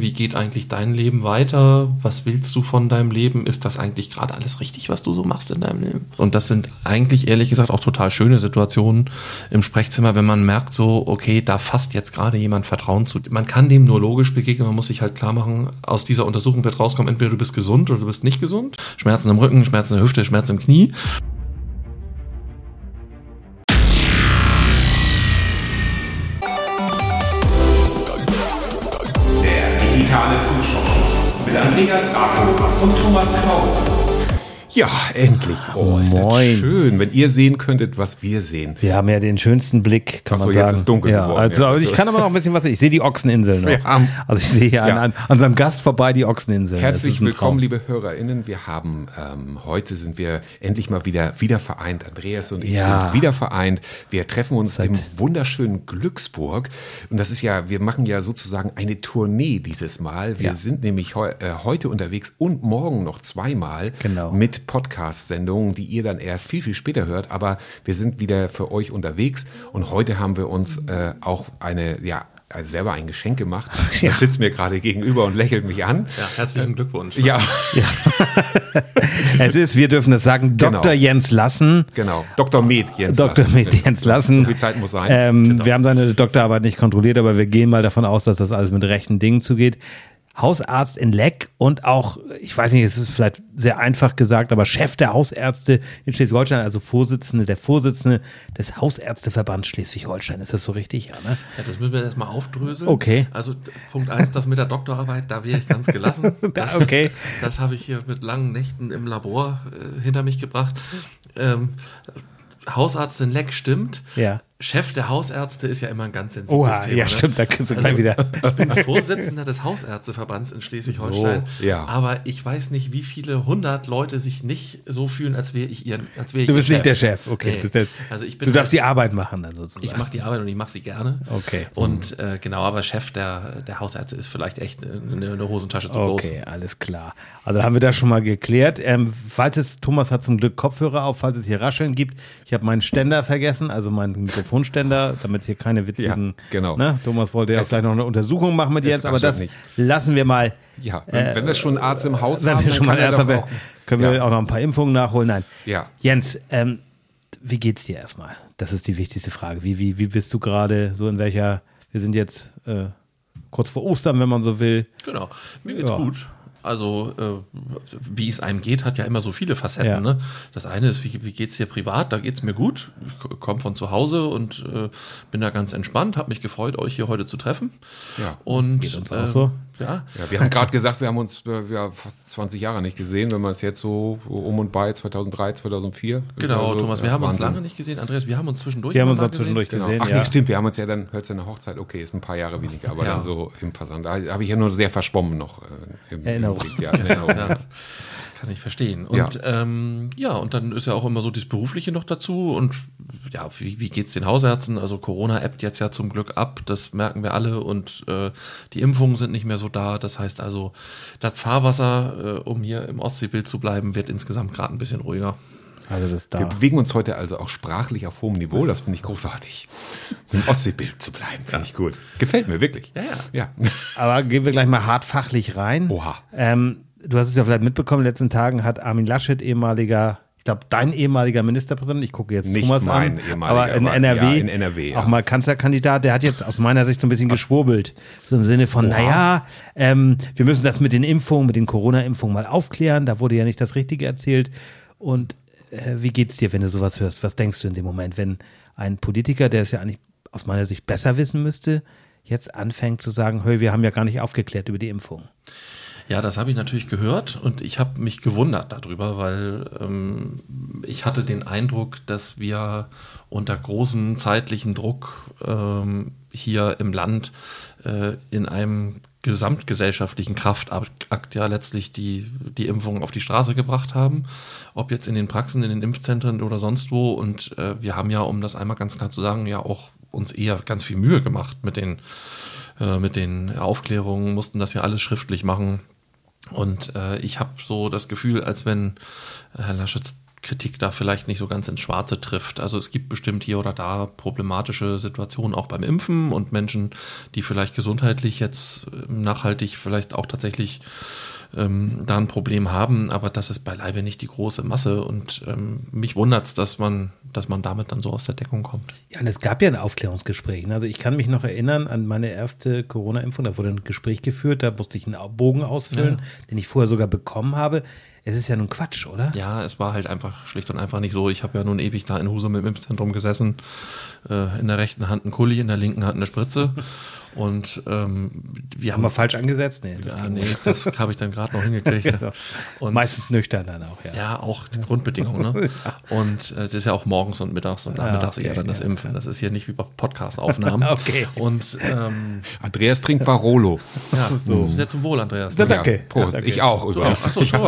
Wie geht eigentlich dein Leben weiter? Was willst du von deinem Leben? Ist das eigentlich gerade alles richtig, was du so machst in deinem Leben? Und das sind eigentlich ehrlich gesagt auch total schöne Situationen im Sprechzimmer, wenn man merkt so, okay, da fasst jetzt gerade jemand Vertrauen zu. Man kann dem nur logisch begegnen, man muss sich halt klar machen, aus dieser Untersuchung wird rauskommen, entweder du bist gesund oder du bist nicht gesund. Schmerzen im Rücken, Schmerzen in der Hüfte, Schmerzen im Knie. Andreas Rako und Thomas Kraus. Ja, endlich. Oh, ist Moin. das schön, wenn ihr sehen könntet, was wir sehen. Wir haben ja den schönsten Blick, kann Ach so, man sagen. jetzt ist dunkel ja, geworden. Also, ja. ich kann aber noch ein bisschen was Ich sehe die Ochseninseln noch. also ich sehe hier ja. an, an, unserem Gast vorbei die Ochseninseln. Herzlich willkommen, liebe HörerInnen. Wir haben, ähm, heute sind wir endlich mal wieder, wieder vereint. Andreas und ich ja. sind wieder vereint. Wir treffen uns Seit im wunderschönen Glücksburg. Und das ist ja, wir machen ja sozusagen eine Tournee dieses Mal. Wir sind nämlich heu, äh, heute unterwegs und morgen noch zweimal genau. mit Podcast-Sendungen, die ihr dann erst viel, viel später hört. Aber wir sind wieder für euch unterwegs und heute haben wir uns äh, auch eine, ja, selber ein Geschenk gemacht. Ja. Er sitzt mir gerade gegenüber und lächelt mich an. Ja, herzlichen Glückwunsch. Ja. ja. es ist, wir dürfen es sagen, Dr. Genau. Jens Lassen. Genau, Dr. Med Jens Dr. Lassen. Med Jens Lassen. So viel Zeit muss sein. Ähm, genau. Wir haben seine Doktorarbeit nicht kontrolliert, aber wir gehen mal davon aus, dass das alles mit rechten Dingen zugeht. Hausarzt in Leck und auch, ich weiß nicht, es ist vielleicht sehr einfach gesagt, aber Chef der Hausärzte in Schleswig-Holstein, also Vorsitzende, der Vorsitzende des Hausärzteverbands Schleswig-Holstein. Ist das so richtig? Ja, ne? ja, das müssen wir erstmal aufdröseln. Okay. Also Punkt eins, das mit der Doktorarbeit, da wäre ich ganz gelassen. Das, okay. Das habe ich hier mit langen Nächten im Labor äh, hinter mich gebracht. Ähm, Hausarzt in Leck stimmt. Ja. Chef der Hausärzte ist ja immer ein ganz sensibles Oha, Thema. Ja, ne? stimmt, da kriegst du also, gleich wieder. Ich bin Vorsitzender des Hausärzteverbands in Schleswig-Holstein. So, ja. Aber ich weiß nicht, wie viele hundert Leute sich nicht so fühlen, als wäre ich ihren, als wäre ich Du bist nicht der Chef, okay. Nee. Du, der, also ich bin du darfst halt, die Arbeit machen dann sozusagen. Ich mache die Arbeit und ich mache sie gerne. Okay. Und äh, genau, aber Chef der, der Hausärzte ist vielleicht echt eine, eine Hosentasche zu groß. Okay, alles klar. Also haben wir das schon mal geklärt. Ähm, falls es, Thomas hat zum Glück Kopfhörer auf, falls es hier Rascheln gibt. Ich habe meinen Ständer vergessen, also meinen Mikrofonständer, damit hier keine witzigen. Ja, genau. Ne? Thomas wollte ja vielleicht noch eine Untersuchung machen mit Jens, aber das nicht. lassen wir mal. Ja, äh, wenn wir schon einen Arzt im Haus wenn haben, wir schon mal Arzt haben, können wir ja. auch noch ein paar Impfungen nachholen. Nein. Ja. Jens, ähm, wie geht's dir erstmal? Das ist die wichtigste Frage. Wie, wie, wie bist du gerade so in welcher, wir sind jetzt äh, kurz vor Ostern, wenn man so will. Genau, mir geht's ja. gut. Also, äh, wie es einem geht, hat ja immer so viele Facetten. Ja. Ne? Das eine ist, wie, wie geht es dir privat? Da geht es mir gut. Ich komme von zu Hause und äh, bin da ganz entspannt. Habe mich gefreut, euch hier heute zu treffen. Ja, und, das geht uns auch so. Ja. ja wir haben gerade gesagt, wir haben uns äh, ja, fast 20 Jahre nicht gesehen, wenn man es jetzt so um und bei 2003, 2004. Genau, also, Thomas, wir haben Wahnsinn. uns lange nicht gesehen. Andreas, wir haben uns zwischendurch Wir haben uns zwischendurch gesehen. gesehen genau. Ach ja. nee, stimmt, wir haben uns ja dann, hört eine Hochzeit, okay, ist ein paar Jahre weniger, aber ja. dann so im Passant. Da habe ich ja nur sehr verschwommen noch. Äh, im, Erinnerung. Im ja, Erinnerung. Kann ich verstehen. Und ja. Ähm, ja, und dann ist ja auch immer so das Berufliche noch dazu. Und ja, wie, wie geht es den Hausärzten? Also Corona ebbt jetzt ja zum Glück ab, das merken wir alle. Und äh, die Impfungen sind nicht mehr so da. Das heißt also, das Fahrwasser, äh, um hier im Ostseebild zu bleiben, wird insgesamt gerade ein bisschen ruhiger. Also das da. Wir bewegen uns heute also auch sprachlich auf hohem Niveau. Das finde ich großartig. Im Ostseebild zu bleiben, finde ja. ich gut. Gefällt mir wirklich. Ja, ja. ja. Aber gehen wir gleich mal hart fachlich rein. Oha. Ähm, du hast es ja vielleicht mitbekommen, in den letzten Tagen hat Armin Laschet, ehemaliger, ich glaube, dein ehemaliger Ministerpräsident, ich gucke jetzt Nicht Thomas mein an, aber in NRW, ja, in NRW ja. auch mal Kanzlerkandidat, der hat jetzt aus meiner Sicht so ein bisschen geschwurbelt. So im Sinne von, naja, ähm, wir müssen das mit den Impfungen, mit den Corona-Impfungen mal aufklären. Da wurde ja nicht das Richtige erzählt. Und äh, wie geht's dir, wenn du sowas hörst? Was denkst du in dem Moment, wenn ein Politiker, der es ja eigentlich aus meiner Sicht besser wissen müsste, jetzt anfängt zu sagen, hey, wir haben ja gar nicht aufgeklärt über die Impfung? Ja, das habe ich natürlich gehört und ich habe mich gewundert darüber, weil ähm, ich hatte den Eindruck, dass wir unter großem zeitlichen Druck ähm, hier im Land äh, in einem gesamtgesellschaftlichen Kraftakt ja letztlich die, die Impfung auf die Straße gebracht haben, ob jetzt in den Praxen, in den Impfzentren oder sonst wo. Und äh, wir haben ja, um das einmal ganz klar zu sagen, ja auch uns eher ganz viel Mühe gemacht mit den, äh, mit den Aufklärungen, mussten das ja alles schriftlich machen. Und äh, ich habe so das Gefühl, als wenn Herr Laschet Kritik da vielleicht nicht so ganz ins Schwarze trifft. Also es gibt bestimmt hier oder da problematische Situationen auch beim Impfen und Menschen, die vielleicht gesundheitlich jetzt ähm, nachhaltig vielleicht auch tatsächlich ähm, da ein Problem haben, aber das ist beileibe nicht die große Masse und ähm, mich wundert es, dass man, dass man damit dann so aus der Deckung kommt. Ja, und es gab ja ein Aufklärungsgespräch. Ne? Also ich kann mich noch erinnern an meine erste Corona-Impfung, da wurde ein Gespräch geführt, da musste ich einen Bogen ausfüllen, ja. den ich vorher sogar bekommen habe. Es ist ja nun Quatsch, oder? Ja, es war halt einfach schlicht und einfach nicht so. Ich habe ja nun ewig da in Husum im Impfzentrum gesessen. Äh, in der rechten Hand ein Kuli, in der linken Hand eine Spritze. Und ähm, wir haben. Haben wir falsch angesetzt? Nee, das, ja, nee, das habe ich dann gerade noch hingekriegt. genau. und, Meistens nüchtern dann auch, ja. Ja, auch die Grundbedingung. Ne? Und äh, das ist ja auch morgens und mittags und nachmittags ja, okay, eher dann das ja, Impfen. Das ist hier nicht wie bei Podcast-Aufnahmen. okay. Und ähm, Andreas trinkt Barolo. Ja, so. Sehr zum Wohl, Andreas. Ja, danke. Prost. danke. Ich auch übrigens. Achso, schon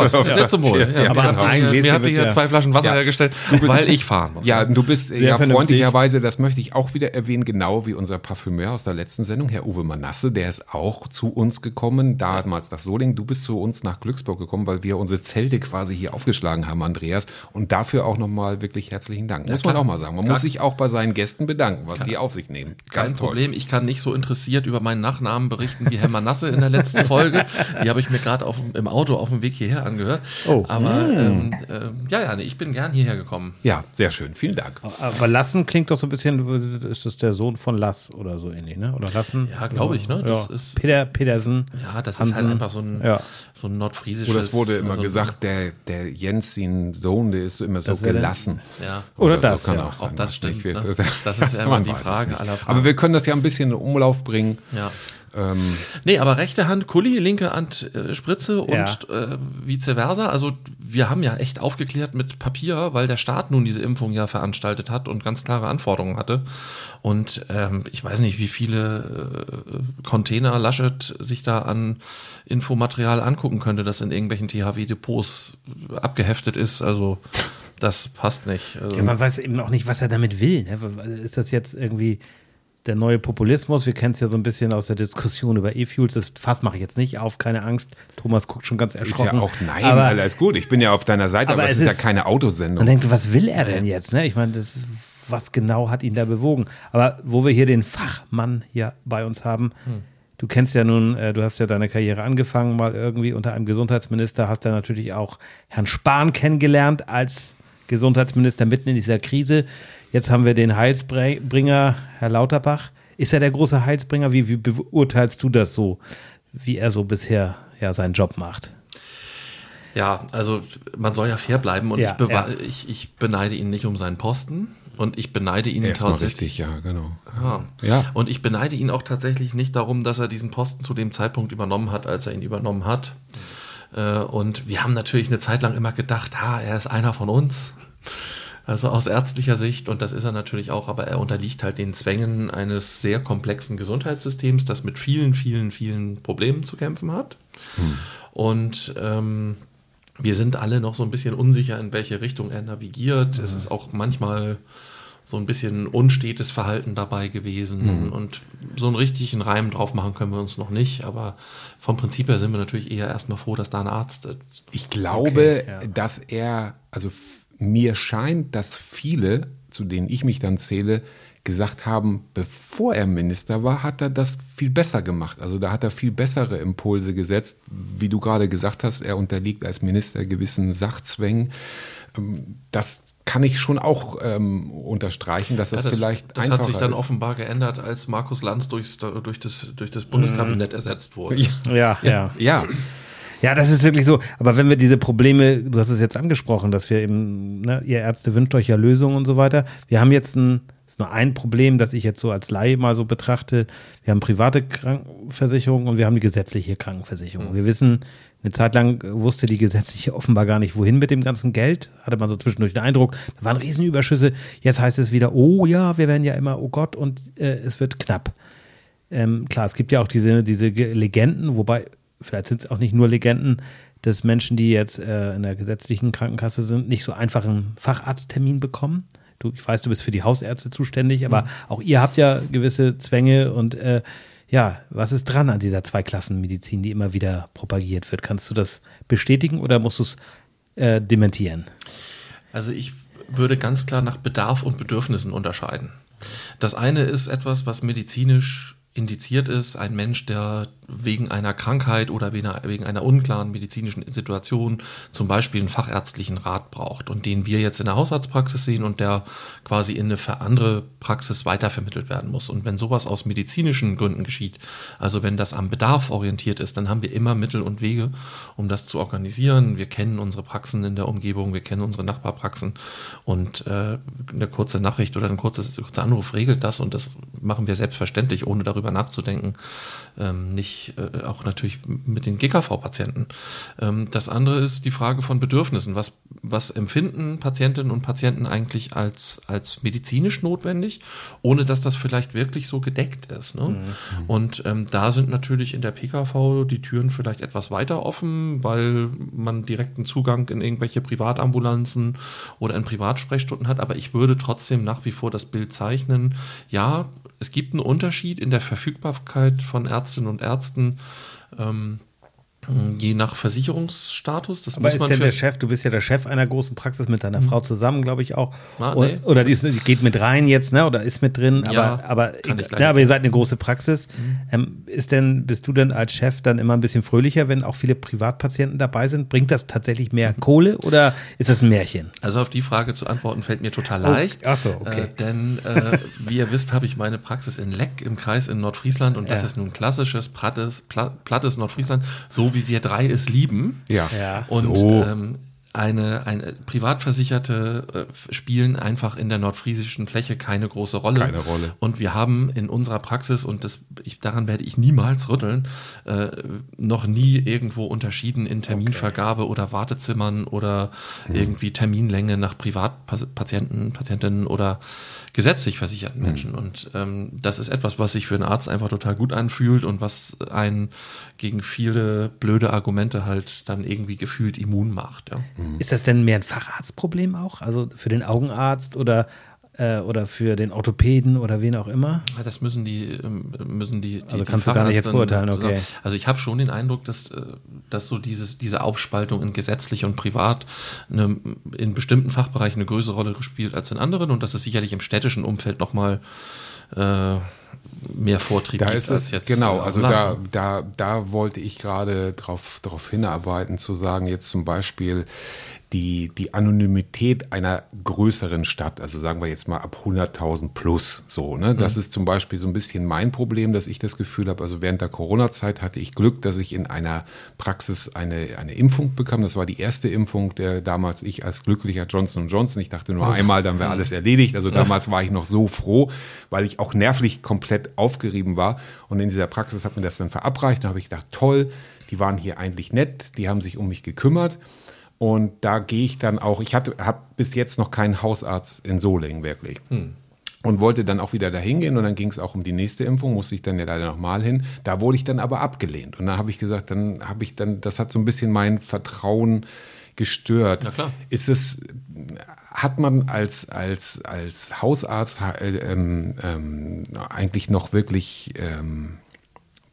Sehr zum Wohl. Ja, aber eigentlich mir habt ihr hier zwei Flaschen Wasser hergestellt, weil ich fahren muss. Ja, du bist ja freundlicherweise, das möchte ich auch wieder erwähnen, genau wie unser Parfümeur aus der letzten Sendung, Herr Uwe Manasse der ist auch zu uns gekommen, damals nach Soling. Du bist zu uns nach Glücksburg gekommen, weil wir unsere Zelte quasi hier aufgeschlagen haben, Andreas. Und dafür auch nochmal wirklich herzlichen Dank. Muss ja, man auch mal sagen. Man muss sich auch bei seinen Gästen bedanken, was die auf sich nehmen. Ganz Kein toll. Problem. Ich kann nicht so interessiert über meinen Nachnamen berichten wie Herr Manasse in der letzten Folge. Die habe ich mir gerade im Auto auf dem Weg hierher angehört. Oh. Aber mm. ähm, äh, ja, ja, nee, ich bin gern hierher gekommen. Ja, sehr schön. Vielen Dank. Aber Lassen klingt doch so ein bisschen, ist das der Sohn von Lass oder so ähnlich, ne? Oder Lassen? Ja, glaube ich, ne? Das ja. ist, Peter Pedersen. Ja, das Hansen. ist halt einfach so ein, ja. so ein nordfriesisches. Oder es wurde immer so gesagt, der, der Jens, sein Sohn, der ist immer so gelassen. Ja. Oder, Oder das. So kann ja. auch, sein, auch das stimmt. Ne? Das ist ja immer die Frage aller Fragen. Aber wir können das ja ein bisschen in Umlauf bringen. Ja. Ähm, nee, aber rechte Hand Kulli, linke Hand äh, Spritze und ja. äh, vice versa. Also wir haben ja echt aufgeklärt mit Papier, weil der Staat nun diese Impfung ja veranstaltet hat und ganz klare Anforderungen hatte. Und ähm, ich weiß nicht, wie viele äh, Container Laschet sich da an Infomaterial angucken könnte, das in irgendwelchen THW-Depots abgeheftet ist. Also das passt nicht. Also, ja, man weiß eben auch nicht, was er damit will. Ne? Ist das jetzt irgendwie der neue Populismus. Wir kennen es ja so ein bisschen aus der Diskussion über E-Fuels. Das Fass mache ich jetzt nicht auf, keine Angst. Thomas guckt schon ganz erschrocken. Ist ja auch, nein, aber, alles gut. Ich bin ja auf deiner Seite, aber, aber es ist, ist, ja keine Autosendung. Man denkt, was will er denn jetzt? Ne? Ich meine, das ist, was genau hat ihn da bewogen? Aber wo wir hier den Fachmann hier bei uns haben, hm. du kennst ja nun, äh, du hast ja deine Karriere angefangen, mal irgendwie unter einem Gesundheitsminister, hast ja natürlich auch Herrn Spahn kennengelernt als Gesundheitsminister mitten in dieser Krise. Jetzt haben wir den Heilsbringer, Herr Lauterbach. Ist er der große Heilsbringer? Wie, wie beurteilst du das so, wie er so bisher ja, seinen Job macht? Ja, also man soll ja fair bleiben und ja, ich, ja. ich, ich, beneide ihn nicht um seinen Posten und ich beneide ihn Erstmal tatsächlich. Richtig, ja, genau. Ja. ja. Und ich beneide ihn auch tatsächlich nicht darum, dass er diesen Posten zu dem Zeitpunkt übernommen hat, als er ihn übernommen hat. Äh, und wir haben natürlich eine Zeit lang immer gedacht, ha, er ist einer von uns. Also aus ärztlicher Sicht, und das ist er natürlich auch, aber er unterliegt halt den Zwängen eines sehr komplexen Gesundheitssystems, das mit vielen, vielen, vielen Problemen zu kämpfen hat. Hm. Und ähm, wir sind alle noch so ein bisschen unsicher, in welche Richtung er navigiert. Mhm. Es ist auch manchmal so ein bisschen unstetes Verhalten dabei gewesen. Mhm. Und so einen richtigen Reim drauf machen können wir uns noch nicht. Aber vom Prinzip her sind wir natürlich eher erstmal froh, dass da ein Arzt sitzt. Ich glaube, okay, ja. dass er, also mir scheint, dass viele, zu denen ich mich dann zähle, gesagt haben, bevor er Minister war, hat er das viel besser gemacht. Also da hat er viel bessere Impulse gesetzt. Wie du gerade gesagt hast, er unterliegt als Minister gewissen Sachzwängen. Ähm, das kann ich schon auch ähm, unterstreichen, dass ja, das, vielleicht Das hat sich dann ist. offenbar geändert, als Markus Lanz durchs, durch, das, durch das Bundeskabinett mhm. ersetzt wurde. Ja, ja. ja. Ja, das ist wirklich so. Aber wenn wir diese Probleme, du hast es jetzt angesprochen, dass wir eben, ne, ihr Ärzte wünscht euch ja Lösungen und so weiter. Wir haben jetzt ein, ist nur ein Problem, das ich jetzt so als Laie mal so betrachte. Wir haben private Krankenversicherung und wir haben die gesetzliche Krankenversicherung. Mhm. Wir wissen, eine Zeit lang wusste die gesetzliche offenbar gar nicht, wohin mit dem ganzen Geld. Hatte man so zwischendurch den Eindruck, da waren Riesenüberschüsse. Jetzt heißt es wieder, oh ja, wir werden ja immer, oh Gott, und äh, es wird knapp. Ähm, klar, es gibt ja auch diese, diese Legenden, wobei vielleicht sind es auch nicht nur Legenden, dass Menschen, die jetzt äh, in der gesetzlichen Krankenkasse sind, nicht so einfach einen Facharzttermin bekommen. Du, ich weiß, du bist für die Hausärzte zuständig, aber mhm. auch ihr habt ja gewisse Zwänge und äh, ja, was ist dran an dieser Zweiklassenmedizin, die immer wieder propagiert wird? Kannst du das bestätigen oder musst du es äh, dementieren? Also ich würde ganz klar nach Bedarf und Bedürfnissen unterscheiden. Das eine ist etwas, was medizinisch indiziert ist, ein Mensch, der wegen einer Krankheit oder wegen einer unklaren medizinischen Situation zum Beispiel einen fachärztlichen Rat braucht und den wir jetzt in der Hausarztpraxis sehen und der quasi in eine andere Praxis weitervermittelt werden muss. Und wenn sowas aus medizinischen Gründen geschieht, also wenn das am Bedarf orientiert ist, dann haben wir immer Mittel und Wege, um das zu organisieren. Wir kennen unsere Praxen in der Umgebung, wir kennen unsere Nachbarpraxen und äh, eine kurze Nachricht oder ein kurzer Anruf regelt das und das machen wir selbstverständlich, ohne darüber nachzudenken, ähm, nicht äh, auch natürlich mit den GKV-Patienten. Ähm, das andere ist die Frage von Bedürfnissen. Was, was empfinden Patientinnen und Patienten eigentlich als, als medizinisch notwendig, ohne dass das vielleicht wirklich so gedeckt ist. Ne? Mhm. Und ähm, da sind natürlich in der PKV die Türen vielleicht etwas weiter offen, weil man direkten Zugang in irgendwelche Privatambulanzen oder in Privatsprechstunden hat. Aber ich würde trotzdem nach wie vor das Bild zeichnen. Ja, es gibt einen Unterschied in der Verfügbarkeit von Ärztinnen und Ärzten. Ähm, Je nach Versicherungsstatus. Das Aber muss ist denn der Chef, du bist ja der Chef einer großen Praxis mit deiner hm. Frau zusammen, glaube ich auch. Ah, nee. Oder die, ist, die, geht mit rein jetzt, ne? Oder ist mit drin, ja, aber, aber, ja, aber ihr seid eine große Praxis. Mhm. Ähm, ist denn, bist du denn als Chef dann immer ein bisschen fröhlicher, wenn auch viele Privatpatienten dabei sind? Bringt das tatsächlich mehr mhm. Kohle oder ist das ein Märchen? Also auf die Frage zu antworten fällt mir total oh, leicht. Oh, ach so, okay. Äh, denn äh, wie ihr wisst, habe ich meine Praxis in Leck im Kreis in Nordfriesland und das ist nun klassisches plattes, plattes Nordfriesland, so wie wir drei es lieben. Ja. ja. Und so. ähm, eine, eine Privatversicherte äh, spielen einfach in der nordfriesischen Fläche keine große Rolle. Keine Rolle. Und wir haben in unserer Praxis, und das, ich, daran werde ich niemals rütteln, äh, noch nie irgendwo unterschieden in Terminvergabe okay. oder Wartezimmern oder mhm. irgendwie Terminlänge nach Privatpatienten, Patientinnen oder gesetzlich versicherten mhm. Menschen. Und ähm, das ist etwas, was sich für einen Arzt einfach total gut anfühlt und was einen gegen viele blöde Argumente halt dann irgendwie gefühlt immun macht. Ja. Mhm. Ist das denn mehr ein Facharztproblem auch? Also für den Augenarzt oder äh, oder für den Orthopäden oder wen auch immer? Das müssen die, ähm, müssen die, die Also kannst die du gar nicht jetzt beurteilen, okay. Also ich habe schon den Eindruck, dass, äh, dass so dieses, diese Aufspaltung in gesetzlich und privat eine, in bestimmten Fachbereichen eine größere Rolle spielt als in anderen und dass es sicherlich im städtischen Umfeld nochmal äh, mehr Vortrieb da ist es, jetzt. Genau, also da, da, da wollte ich gerade darauf drauf hinarbeiten, zu sagen, jetzt zum Beispiel, die, die Anonymität einer größeren Stadt, also sagen wir jetzt mal ab 100.000 plus, so, ne? Das mhm. ist zum Beispiel so ein bisschen mein Problem, dass ich das Gefühl habe, also während der Corona-Zeit hatte ich Glück, dass ich in einer Praxis eine, eine Impfung bekam. Das war die erste Impfung, der damals ich als glücklicher Johnson Johnson, ich dachte nur einmal, dann wäre alles erledigt. Also damals war ich noch so froh, weil ich auch nervlich komplett aufgerieben war. Und in dieser Praxis hat mir das dann verabreicht. Da habe ich gedacht, toll, die waren hier eigentlich nett, die haben sich um mich gekümmert. Und da gehe ich dann auch, ich hatte, habe bis jetzt noch keinen Hausarzt in Solingen wirklich. Hm. Und wollte dann auch wieder dahin gehen und dann ging es auch um die nächste Impfung, musste ich dann ja leider nochmal hin. Da wurde ich dann aber abgelehnt. Und dann habe ich gesagt, dann habe ich dann, das hat so ein bisschen mein Vertrauen gestört. Na klar. Ist es, hat man als, als, als Hausarzt äh, ähm, ähm, eigentlich noch wirklich ähm,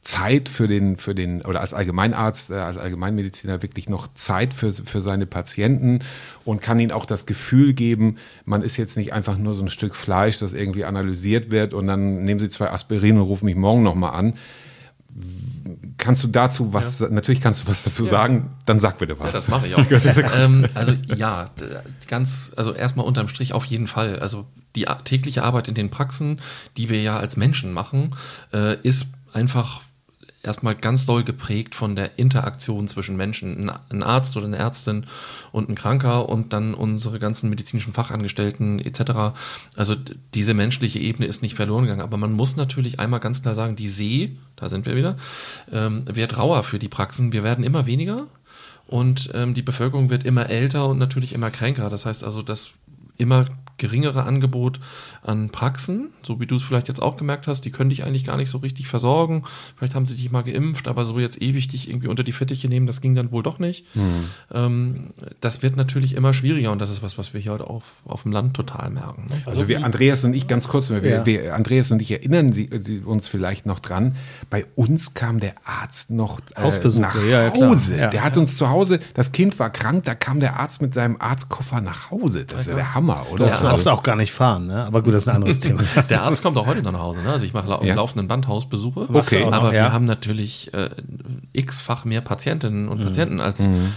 Zeit für den, für den, oder als Allgemeinarzt, äh, als Allgemeinmediziner wirklich noch Zeit für, für seine Patienten und kann ihnen auch das Gefühl geben, man ist jetzt nicht einfach nur so ein Stück Fleisch, das irgendwie analysiert wird und dann nehmen sie zwei Aspirin und rufen mich morgen nochmal an. Kannst du dazu was, ja. natürlich kannst du was dazu ja. sagen, dann sag bitte was. Ja, das mache ich auch. ähm, also ja, ganz, also erstmal unterm Strich auf jeden Fall. Also die tägliche Arbeit in den Praxen, die wir ja als Menschen machen, äh, ist einfach erstmal ganz doll geprägt von der Interaktion zwischen Menschen. Ein Arzt oder eine Ärztin und ein Kranker und dann unsere ganzen medizinischen Fachangestellten etc. Also diese menschliche Ebene ist nicht verloren gegangen. Aber man muss natürlich einmal ganz klar sagen, die See, da sind wir wieder, ähm, wird rauer für die Praxen. Wir werden immer weniger und ähm, die Bevölkerung wird immer älter und natürlich immer kränker. Das heißt also, dass immer geringere Angebot an Praxen, so wie du es vielleicht jetzt auch gemerkt hast, die können dich eigentlich gar nicht so richtig versorgen. Vielleicht haben sie dich mal geimpft, aber so jetzt ewig dich irgendwie unter die Fittiche nehmen, das ging dann wohl doch nicht. Hm. Ähm, das wird natürlich immer schwieriger und das ist was, was wir hier heute auch auf dem Land total merken. Ne? Also, also wir, Andreas und ich, ganz kurz, wir, ja. wir, Andreas und ich erinnern Sie, Sie, uns vielleicht noch dran, bei uns kam der Arzt noch äh, nach ja, Hause. Ja, der hat uns zu Hause, das Kind war krank, da kam der Arzt mit seinem Arztkoffer nach Hause. Das ist ja der Hammer, oder? Du darfst auch gar nicht fahren, ne? aber gut, das ist ein anderes Thema. der Arzt kommt auch heute noch nach Hause. Ne? Also ich mache lau ja. laufenden Bandhausbesuche. Okay. Aber noch, wir haben natürlich äh, x-fach mehr Patientinnen und mhm. Patienten als mhm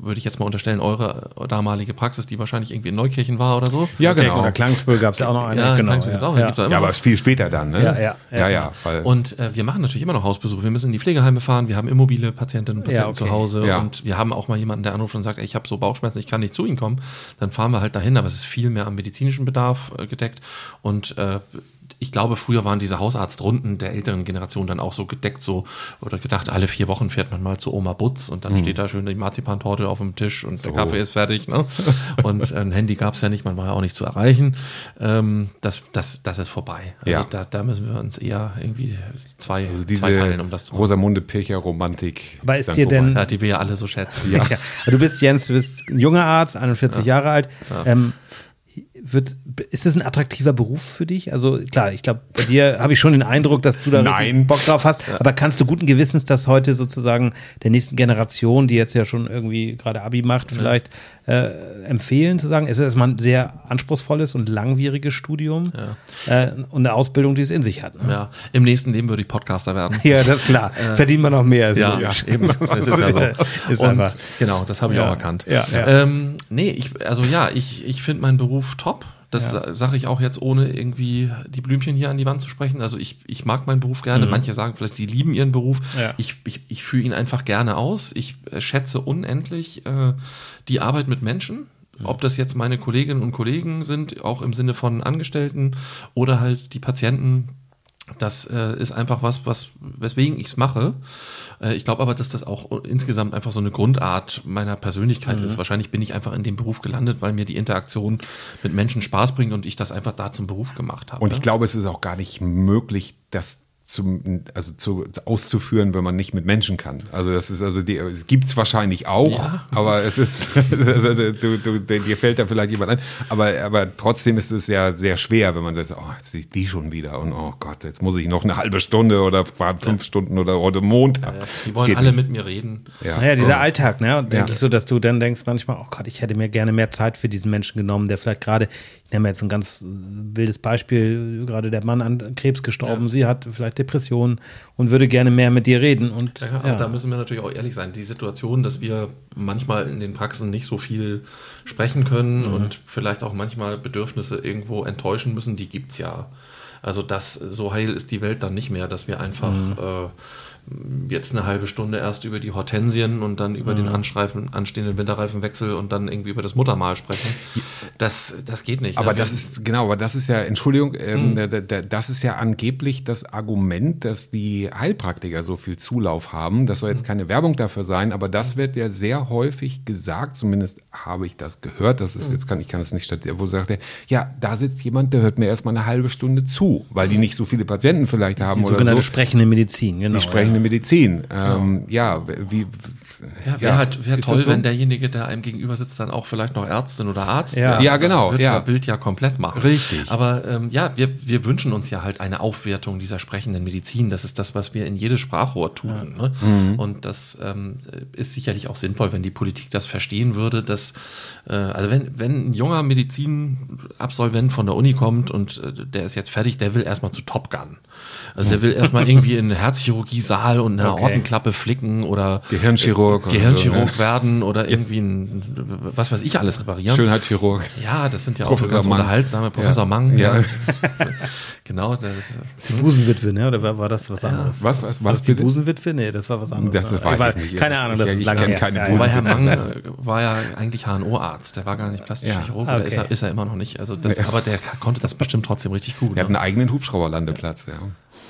würde ich jetzt mal unterstellen, eure damalige Praxis, die wahrscheinlich irgendwie in Neukirchen war oder so. Ja, genau. Oder Klangsburg gab es ja auch noch eine. Ja, genau, ja. Auch, ja. ja aber viel später dann, ne? Ja, ja. ja, ja, ja und äh, wir machen natürlich immer noch Hausbesuche. Wir müssen in die Pflegeheime fahren, wir haben immobile Patientinnen und Patienten okay. zu Hause und wir haben auch mal jemanden, der anruft und sagt, ey, ich habe so Bauchschmerzen, ich kann nicht zu Ihnen kommen. Dann fahren wir halt dahin, aber es ist viel mehr am medizinischen Bedarf äh, gedeckt und äh, ich glaube, früher waren diese Hausarztrunden der älteren Generation dann auch so gedeckt, so oder gedacht, alle vier Wochen fährt man mal zu Oma Butz und dann mhm. steht da schön die Marzipantorte auf dem Tisch und so. der Kaffee ist fertig. Ne? und ein Handy gab es ja nicht, man war ja auch nicht zu erreichen. Ähm, das, das, das ist vorbei. Also ja. da, da müssen wir uns eher irgendwie zwei, also diese zwei teilen, um das zu machen. Rosamunde Pilcher Romantik. Aber ist, ist dir denn, ja, die wir ja alle so schätzen. Ja. ja. Du bist Jens, du bist ein junger Arzt, 41 Jahre alt. Ähm, wird, ist das ein attraktiver Beruf für dich? Also klar, ich glaube, bei dir habe ich schon den Eindruck, dass du da Bock drauf hast. Aber kannst du guten Gewissens das heute sozusagen der nächsten Generation, die jetzt ja schon irgendwie gerade Abi macht, vielleicht äh, empfehlen zu sagen? Es ist erstmal ein sehr anspruchsvolles und langwieriges Studium ja. äh, und eine Ausbildung, die es in sich hat. Ne? Ja, im nächsten Leben würde ich Podcaster werden. ja, das ist klar. Äh, Verdient man noch mehr. So. Ja, ja, eben. Das ist ja so. ist und, genau, das habe ich auch erkannt. Ja, ja. Ähm, nee, ich, also ja, ich, ich finde meinen Beruf top. Das ja. sage ich auch jetzt, ohne irgendwie die Blümchen hier an die Wand zu sprechen. Also ich, ich mag meinen Beruf gerne. Mhm. Manche sagen vielleicht, sie lieben ihren Beruf. Ja. Ich, ich, ich führe ihn einfach gerne aus. Ich äh, schätze unendlich äh, die Arbeit mit Menschen. Mhm. Ob das jetzt meine Kolleginnen und Kollegen sind, auch im Sinne von Angestellten oder halt die Patienten, das äh, ist einfach was, was weswegen ich es mache. Äh, ich glaube aber, dass das auch insgesamt einfach so eine Grundart meiner Persönlichkeit mhm. ist. Wahrscheinlich bin ich einfach in dem Beruf gelandet, weil mir die Interaktion mit Menschen Spaß bringt und ich das einfach da zum Beruf gemacht habe. Und ich glaube, es ist auch gar nicht möglich, dass zum, also zu, auszuführen, wenn man nicht mit Menschen kann. Also das ist also die, es gibt's wahrscheinlich auch, ja. aber es ist also du, du, dir fällt da vielleicht jemand ein, aber aber trotzdem ist es ja sehr schwer, wenn man sagt, oh jetzt ist die schon wieder und oh Gott, jetzt muss ich noch eine halbe Stunde oder fünf ja. Stunden oder oder Montag. Ja, die wollen alle nicht. mit mir reden. Ja, naja, dieser oh. Alltag, ne? Denke ich so, dass du dann denkst manchmal, oh Gott, ich hätte mir gerne mehr Zeit für diesen Menschen genommen, der vielleicht gerade ich nehme jetzt ein ganz wildes Beispiel, gerade der Mann an Krebs gestorben, ja. sie hat vielleicht Depressionen und würde gerne mehr mit dir reden. Und ja, ja. da müssen wir natürlich auch ehrlich sein. Die Situation, dass wir manchmal in den Praxen nicht so viel sprechen können mhm. und vielleicht auch manchmal Bedürfnisse irgendwo enttäuschen müssen, die gibt es ja. Also das, so heil ist die Welt dann nicht mehr, dass wir einfach mhm. äh, jetzt eine halbe Stunde erst über die Hortensien und dann über mhm. den anstreifen, anstehenden Winterreifenwechsel und dann irgendwie über das Muttermal sprechen. Das, das geht nicht. Aber ne? das ist, genau, aber das ist ja, Entschuldigung, ähm, mhm. das ist ja angeblich das Argument, dass die Heilpraktiker so viel Zulauf haben. Das soll jetzt mhm. keine Werbung dafür sein, aber das wird ja sehr häufig gesagt, zumindest habe ich das gehört, das ist mhm. jetzt kann, ich kann es nicht statt, wo sagt er, ja, da sitzt jemand, der hört mir erstmal eine halbe Stunde zu, weil die mhm. nicht so viele Patienten vielleicht haben die oder so. sprechende Medizin, genau. Die sprechende moderne Medizin. Ähm, ja, wie. Ja, wäre ja, halt wär toll, so? wenn derjenige, der einem gegenüber sitzt, dann auch vielleicht noch Ärztin oder Arzt Ja, ja genau. Das ja. Bild ja komplett machen. Richtig. Aber ähm, ja, wir, wir wünschen uns ja halt eine Aufwertung dieser sprechenden Medizin. Das ist das, was wir in jedes Sprachrohr tun. Ne? Mhm. Und das ähm, ist sicherlich auch sinnvoll, wenn die Politik das verstehen würde, dass, äh, also wenn, wenn ein junger Medizinabsolvent von der Uni kommt und äh, der ist jetzt fertig, der will erstmal zu Top Gun. Also der will erstmal irgendwie in einen Herzchirurgie-Saal und eine okay. Ortenklappe flicken oder Gehirnchirurg, Gehirnchirurg so, werden oder irgendwie ein, was weiß ich alles reparieren. Schönheitschirurg. Ja, das sind ja Professor auch ganz Mang. unterhaltsame Professor ja. Mang. Ja. genau. Das ist, die Busenwitwe, ne? Oder war, war das was anderes? Ja. Was, was, was? was die Busenwitwe? Nee, das war was anderes. Das, das weiß ich, nicht. Keine Ahnung, das ich, ist lange her. Keine ja, Wobei Herr Mang war ja eigentlich HNO-Arzt. Der war gar nicht plastischer Chirurg. Okay. Ist, er, ist er immer noch nicht. Also das, aber der konnte das bestimmt trotzdem richtig gut. Er ne? hat einen eigenen Hubschrauberlandeplatz, ja.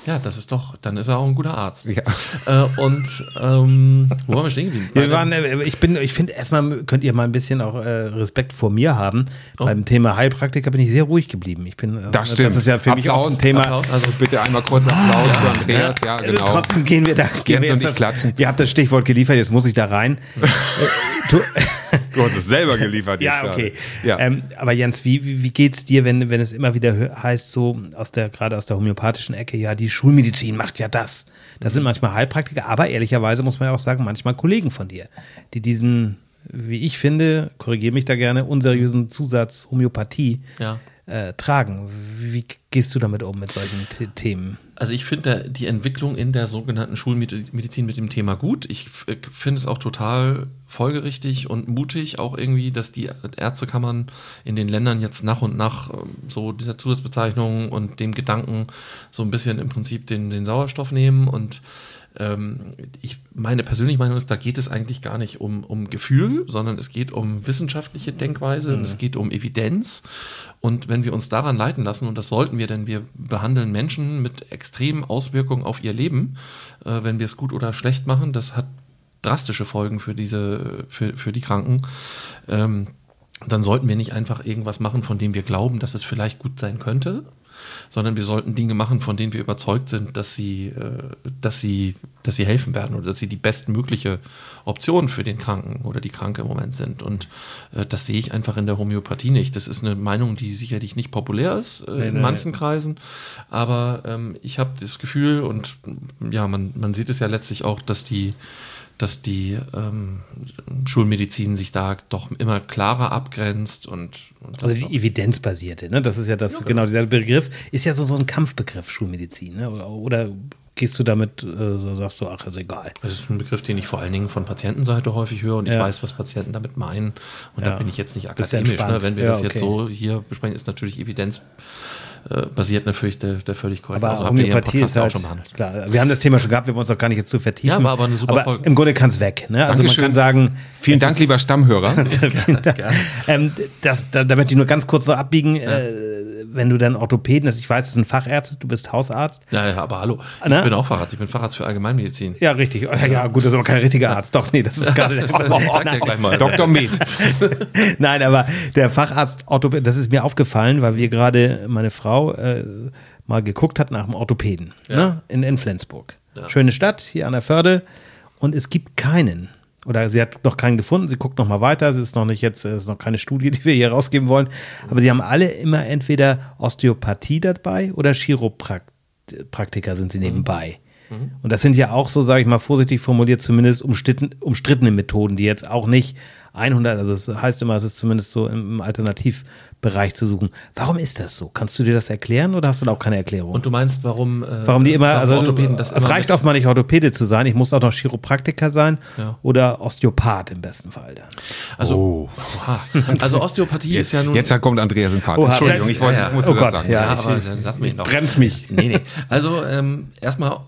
Ja, das ist doch, dann ist er auch ein guter Arzt. Ja. Äh, und ähm, wo waren wir stehen geblieben? Wir waren, äh, ich bin, ich finde erstmal könnt ihr mal ein bisschen auch äh, Respekt vor mir haben. Oh. Beim Thema Heilpraktiker bin ich sehr ruhig geblieben. Ich bin, äh, das stimmt. Das ist ja für Applaus, mich auch ein Thema. Applaus, also bitte einmal kurz Applaus ah, für Andreas. Ja, genau. Trotzdem gehen wir da. Gehen wir jetzt das, klatschen. Ihr habt das Stichwort geliefert, jetzt muss ich da rein. du, du, hast es selber geliefert. ja, okay. Ja. Ähm, aber Jens, wie, wie, wie geht's dir, wenn, wenn es immer wieder heißt, so aus der, gerade aus der homöopathischen Ecke, ja, die Schulmedizin macht ja das. Das sind manchmal Heilpraktiker, aber ehrlicherweise muss man ja auch sagen, manchmal Kollegen von dir, die diesen, wie ich finde, korrigiere mich da gerne, unseriösen Zusatz Homöopathie ja. äh, tragen. Wie gehst du damit um mit solchen Themen? Also ich finde die Entwicklung in der sogenannten Schulmedizin mit dem Thema gut. Ich finde es auch total folgerichtig und mutig, auch irgendwie, dass die Ärztekammern in den Ländern jetzt nach und nach ähm, so dieser Zusatzbezeichnung und dem Gedanken so ein bisschen im Prinzip den, den Sauerstoff nehmen und ähm, ich, meine persönliche Meinung ist, da geht es eigentlich gar nicht um, um Gefühl, sondern es geht um wissenschaftliche Denkweise mhm. und es geht um Evidenz. Und wenn wir uns daran leiten lassen, und das sollten wir, denn wir behandeln Menschen mit extremen Auswirkungen auf ihr Leben, äh, wenn wir es gut oder schlecht machen, das hat drastische Folgen für diese, für, für die Kranken. Ähm, dann sollten wir nicht einfach irgendwas machen, von dem wir glauben, dass es vielleicht gut sein könnte, sondern wir sollten Dinge machen, von denen wir überzeugt sind, dass sie, äh, dass sie, dass sie helfen werden oder dass sie die bestmögliche Option für den Kranken oder die Kranke im Moment sind. Und äh, das sehe ich einfach in der Homöopathie nicht. Das ist eine Meinung, die sicherlich nicht populär ist äh, nee, in nee, manchen nee. Kreisen, aber ähm, ich habe das Gefühl und ja, man, man sieht es ja letztlich auch, dass die dass die ähm, Schulmedizin sich da doch immer klarer abgrenzt und, und also die evidenzbasierte, ne? Das ist ja das ja, genau. genau dieser Begriff ist ja so so ein Kampfbegriff Schulmedizin, ne? Oder, oder gehst du damit, äh, sagst du, ach, ist egal. Das ist ein Begriff, den ich vor allen Dingen von Patientenseite häufig höre und ich ja. weiß, was Patienten damit meinen. Und ja. da bin ich jetzt nicht akademisch. Ne? Wenn wir ja, das okay. jetzt so hier besprechen, ist natürlich Evidenz äh, basiert natürlich der, der völlig korrekt. Aber also Homöopathie ist halt, klar, wir haben das Thema schon gehabt, wir wollen es auch gar nicht jetzt zu vertiefen. Ja, aber, aber eine super aber Folge. Im Grunde kann es weg. Ne? Also man kann sagen, vielen Dank, lieber Stammhörer. ähm, das, da, damit die nur ganz kurz noch abbiegen, ja. äh, wenn du dann Orthopäden hast, ich weiß, das sind Fachärzte, du bist Hausarzt. Ja, ja aber hallo, ich Na? bin auch Facharzt, ich bin Facharzt für Allgemeinmedizin. Ja, richtig. Ja, ja gut, das ist aber kein richtiger Arzt. Doch, nee, das ist gerade der oh, oh, ja gleich mal. Dr. Med. nein, aber der Facharzt Orthopäden, das ist mir aufgefallen, weil wir gerade, meine Frau, äh, mal geguckt hat nach einem Orthopäden ja. ne? in, in Flensburg. Ja. Schöne Stadt, hier an der Förde. Und es gibt keinen. Oder sie hat noch keinen gefunden, sie guckt noch mal weiter, es ist noch nicht jetzt, es ist noch keine Studie, die wir hier rausgeben wollen. Aber sie haben alle immer entweder Osteopathie dabei oder Chiropraktiker sind sie nebenbei. Mhm. Und das sind ja auch so, sage ich mal vorsichtig formuliert, zumindest umstritten, umstrittene Methoden, die jetzt auch nicht 100, also es heißt immer, es ist zumindest so im Alternativ Bereich zu suchen. Warum ist das so? Kannst du dir das erklären oder hast du da auch keine Erklärung? Und du meinst, warum? Äh, warum die immer, warum also Orthopäden das es reicht oft mal nicht Orthopäde zu sein. Ich muss auch noch Chiropraktiker sein ja. oder Osteopath im besten Fall dann. Also, oh. also Osteopathie jetzt, ist ja nun. Jetzt kommt Andreas in Fahrt. Oha, Entschuldigung, ich, wollte, ja, ja. ich musste oh das Gott, sagen. Ja, aber dann lass mich noch. Bremst mich. Nee, nee. Also ähm, erstmal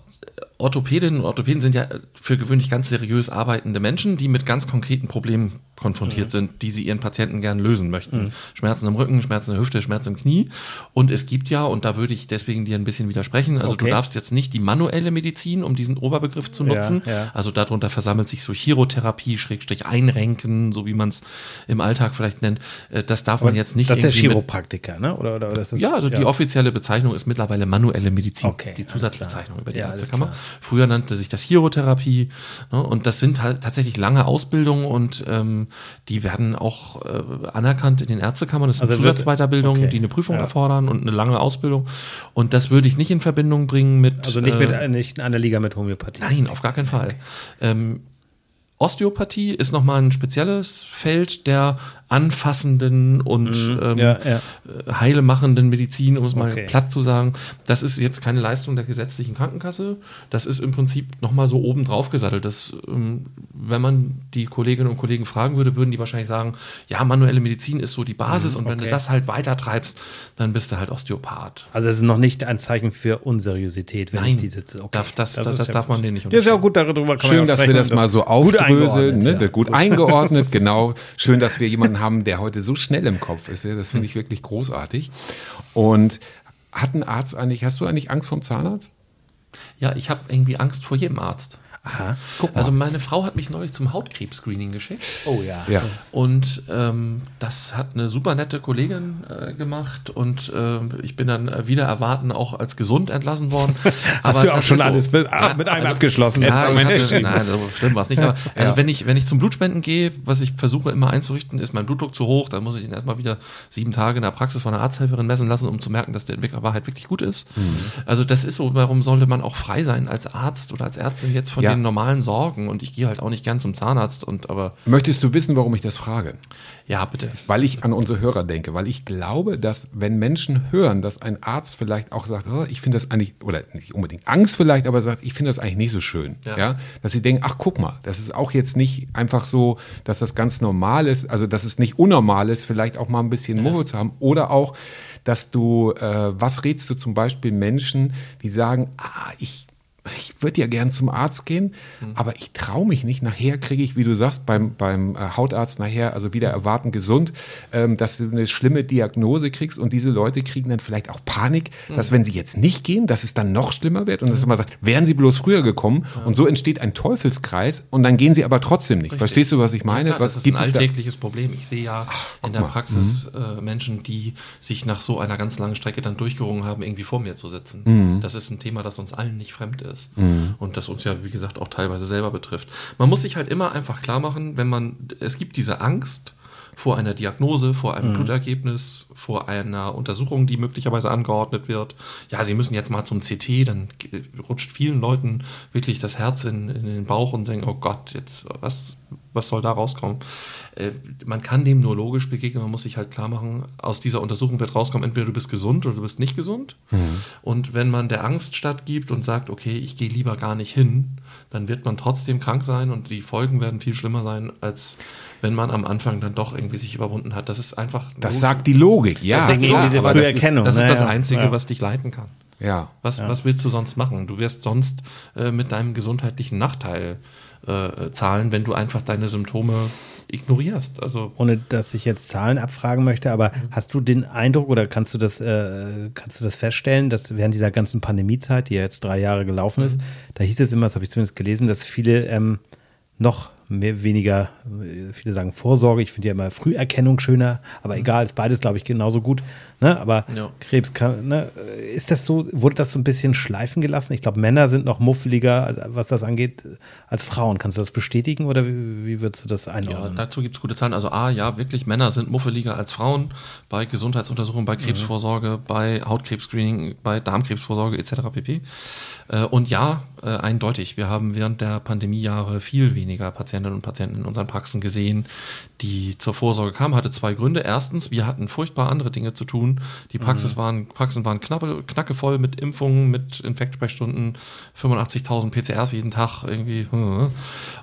Orthopädinnen und Orthopäden sind ja für gewöhnlich ganz seriös arbeitende Menschen, die mit ganz konkreten Problemen konfrontiert mhm. sind, die sie ihren Patienten gern lösen möchten. Mhm. Schmerzen im Rücken, Schmerzen in der Hüfte, Schmerzen im Knie. Und es gibt ja, und da würde ich deswegen dir ein bisschen widersprechen, also okay. du darfst jetzt nicht die manuelle Medizin, um diesen Oberbegriff zu nutzen. Ja, ja. Also darunter versammelt sich so Chirotherapie, Schrägstrich Einrenken, so wie man es im Alltag vielleicht nennt. Äh, das darf man jetzt nicht. Das ist der Chiropraktiker, ne? Oder, oder das ist, ja, also ja. die offizielle Bezeichnung ist mittlerweile manuelle Medizin. Okay, die Zusatzbezeichnung über die Ärztekammer. Früher nannte sich das Chirotherapie. Ne? Und das sind halt tatsächlich lange Ausbildungen und ähm, die werden auch äh, anerkannt in den Ärztekammern. Das sind also Zusatzweiterbildungen, okay. die eine Prüfung ja. erfordern und eine lange Ausbildung. Und das würde ich nicht in Verbindung bringen mit. Also nicht, mit, äh, nicht in einer Liga mit Homöopathie. Nein, auf gar keinen Fall. Okay. Ähm, Osteopathie ist nochmal ein spezielles Feld der anfassenden und mhm, ähm, ja, ja. Äh, heilemachenden Medizin, um es mal okay. platt zu sagen. Das ist jetzt keine Leistung der gesetzlichen Krankenkasse. Das ist im Prinzip nochmal so oben drauf gesattelt. Das, ähm, wenn man die Kolleginnen und Kollegen fragen würde, würden die wahrscheinlich sagen, ja, manuelle Medizin ist so die Basis mhm, und wenn okay. du das halt weiter treibst, dann bist du halt Osteopath. Also es ist noch nicht ein Zeichen für Unseriosität, wenn Nein, ich die sitze. Okay. Darf, das, das, das, das darf man denen nicht Ja, ist ja auch gut, darüber kann Schön, man dass wir das mal so aufdröseln, ne? Ja. gut eingeordnet, genau. Schön, dass wir jemanden haben, der heute so schnell im Kopf ist. Das finde ich wirklich großartig. Und hat ein Arzt eigentlich, hast du eigentlich Angst vom Zahnarzt? Ja, ich habe irgendwie Angst vor jedem Arzt. Aha. Guck mal. Also meine Frau hat mich neulich zum Hautkrebs-Screening geschickt. Oh ja. Ja. Und ähm, das hat eine super nette Kollegin äh, gemacht und äh, ich bin dann äh, wieder erwarten auch als gesund entlassen worden. Hast du auch schon ist alles mit, ah, mit einem also, abgeschlossen? Ja, ich hatte, nein, so schlimm war es nicht. Aber also Ja. wenn, ich, wenn ich zum Blutspenden gehe, was ich versuche immer einzurichten, ist mein Blutdruck zu hoch, dann muss ich ihn erstmal wieder sieben Tage in der Praxis von einer Arzthelferin messen lassen, um zu merken, dass der in Wahrheit wirklich gut ist. Also das ist so, warum sollte man auch frei sein als Arzt oder als Ärztin jetzt von Ja. Den normalen Sorgen? Und ich gehe halt auch nicht gern zum Zahnarzt und aber Möchtest du wissen, warum ich das frage? ja, bitte. Weil ich an unsere Hörer denke, weil ich glaube, dass wenn Menschen hören, dass ein Arzt vielleicht auch sagt, oh, ich finde das eigentlich, oder nicht unbedingt Angst vielleicht, aber sagt, ich finde das eigentlich nicht so schön, ja. Ja. dass sie denken, ach guck mal, das ist auch jetzt nicht einfach so, dass das ganz normal ist, also dass es nicht unnormal ist, vielleicht auch mal ein bisschen Muffe zu haben oder auch, dass du, äh, was rätst du zum Beispiel Menschen, die sagen, ah, ich ich würde ja gern zum Arzt gehen, aber ich traue mich nicht. Nachher kriege ich, wie du sagst, beim, beim äh, Hautarzt nachher, also wieder erwarten gesund, ähm, dass du eine schlimme Diagnose kriegst und diese Leute kriegen dann vielleicht auch Panik, dass wenn sie jetzt nicht gehen, dass es dann noch schlimmer wird und dass man sagt, wären sie bloß früher gekommen und so entsteht ein Teufelskreis und dann gehen sie aber trotzdem nicht. Richtig. Verstehst du, was ich meine? Ja, klar, was das ist ein alltägliches Problem. Ich sehe ja in der mal. Praxis äh, Menschen, die sich nach so einer ganz langen Strecke dann durchgerungen haben, irgendwie vor mir zu sitzen. Mhm. Das ist ein Thema, das uns allen nicht fremd ist und das uns ja, wie gesagt, auch teilweise selber betrifft. Man muss sich halt immer einfach klar machen, wenn man, es gibt diese Angst, vor einer Diagnose, vor einem Blutergebnis, vor einer Untersuchung, die möglicherweise angeordnet wird. Ja, Sie müssen jetzt mal zum CT, dann rutscht vielen Leuten wirklich das Herz in, in den Bauch und denken, oh Gott, jetzt was, was soll da rauskommen? Äh, man kann dem nur logisch begegnen, man muss sich halt klar machen, aus dieser Untersuchung wird rauskommen, entweder du bist gesund oder du bist nicht gesund. Und wenn man der Angst stattgibt und sagt, okay, ich gehe lieber gar nicht hin, dann wird man trotzdem krank sein und die Folgen werden viel schlimmer sein, als wenn man am Anfang dann doch irgendwie sich überwunden hat. Das ist einfach. Das sagt die Logik, ja. Deswegen klar, diese aber das ist- Erkennung. Das ist ne? das Ja, Einzige, ja. was dich leiten kann. Ja. Was, was willst du sonst machen? Du wirst sonst äh, mit deinem gesundheitlichen Nachteil äh, zahlen, wenn du einfach deine Symptome ignorierst. Also ohne dass ich jetzt Zahlen abfragen möchte, aber hast du den Eindruck oder kannst du das, äh, kannst du das feststellen, dass während dieser ganzen Pandemiezeit, die ja jetzt drei Jahre gelaufen ist, da hieß es immer, das habe ich zumindest gelesen, dass viele ähm, noch mehr, weniger, äh, viele sagen Vorsorge, ich finde ja immer Früherkennung schöner, aber egal, ist beides, glaube ich, genauso gut. Ne? Aber Ja. Krebs kann, ne? ist das so, wurde das so ein bisschen schleifen gelassen? Ich glaube, Männer sind noch muffeliger, was das angeht, als Frauen. Kannst du das bestätigen oder wie, wie würdest du das ja, einordnen? dazu gibt es gute Zahlen. Also A, ja, wirklich, Männer sind muffeliger als Frauen bei Gesundheitsuntersuchungen, bei Krebsvorsorge, bei Hautkrebsscreening, bei Darmkrebsvorsorge etc. pp. Äh, Und ja, äh, eindeutig, wir haben während der Pandemiejahre viel weniger Patientinnen und Patienten in unseren Praxen gesehen, die zur Vorsorge kamen. Hatte zwei Gründe. Erstens, wir hatten furchtbar andere Dinge zu tun. Die Praxis waren, Praxen waren knappe, knackevoll mit Impfungen, mit Infektsprechstunden, 85.000 PCRs jeden Tag irgendwie.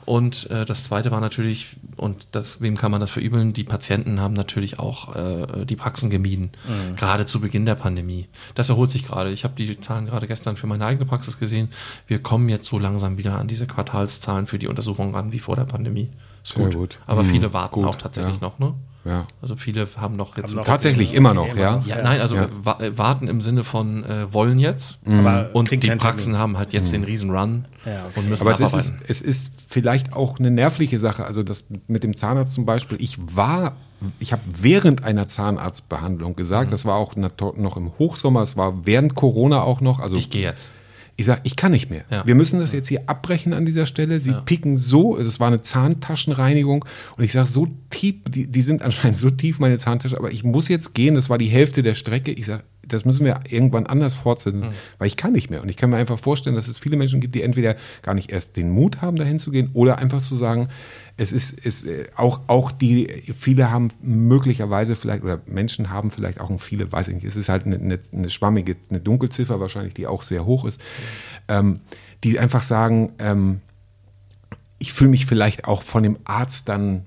Und äh, das Zweite war natürlich, und das, wem kann man das verübeln, die Patienten haben natürlich auch äh, die Praxen gemieden, gerade zu Beginn der Pandemie. Das erholt sich gerade. Ich habe die Zahlen gerade gestern für meine eigene Praxis gesehen. Wir kommen jetzt so langsam wieder an diese Quartalszahlen für die Untersuchungen ran, wie vor der Pandemie. Ist gut. gut. Aber Mhm, viele warten gut, auch tatsächlich ja. noch, ne? Ja. Also viele haben noch jetzt Haben noch- Tatsächlich immer noch, ja. ja, nein, also Ja. wa äh, warten im Sinne von äh, wollen jetzt. Aber Und die Praxen Termin. haben halt jetzt den riesen Run Ja, okay. und müssen Aber es ist, es ist vielleicht auch eine nervliche Sache. Also das mit dem Zahnarzt zum Beispiel. Ich war, ich habe während einer Zahnarztbehandlung gesagt, das war auch noch im Hochsommer, es war während Corona auch noch. Also ich gehe jetzt. Ich sage, ich kann nicht mehr. Ja. Wir müssen das jetzt hier abbrechen an dieser Stelle. Sie picken so, es war eine Zahntaschenreinigung und ich sage so tief, die, die sind anscheinend so tief, meine Zahntasche, aber ich muss jetzt gehen, das war die Hälfte der Strecke. Ich sage, das müssen wir irgendwann anders fortsetzen, weil ich kann nicht mehr. Und ich kann mir einfach vorstellen, dass es viele Menschen gibt, die entweder gar nicht erst den Mut haben, dahin zu gehen oder einfach zu sagen, es ist, ist äh, auch, auch die, viele haben möglicherweise vielleicht, oder Menschen haben vielleicht auch ein viele, weiß ich nicht, es ist halt eine, eine, eine schwammige, eine Dunkelziffer wahrscheinlich, die auch sehr hoch ist, ähm, die einfach sagen, ähm, ich fühle mich vielleicht auch von dem Arzt dann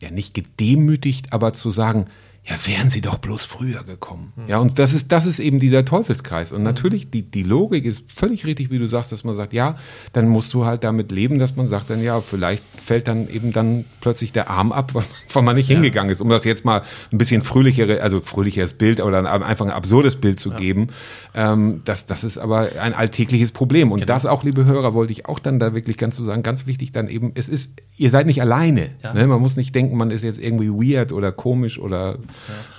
ja nicht gedemütigt, aber zu sagen, ja, wären sie doch bloß früher gekommen. Mhm. Ja, und das ist, das ist eben dieser Teufelskreis. Und natürlich, die, die Logik ist völlig richtig, wie du sagst, dass man sagt, ja, dann musst du halt damit leben, dass man sagt, dann ja, vielleicht fällt dann eben dann plötzlich der Arm ab, weil man nicht ja. hingegangen ist. Um das jetzt mal ein bisschen fröhlichere, also fröhlicheres Bild oder einfach ein absurdes Bild zu ja. geben. Ähm, das, das ist aber ein alltägliches Problem. Und genau. das auch, liebe Hörer, wollte ich auch dann da wirklich ganz so sagen, ganz wichtig dann eben, es ist, ihr seid nicht alleine. Ja. Ne? Man muss nicht denken, man ist jetzt irgendwie weird oder komisch oder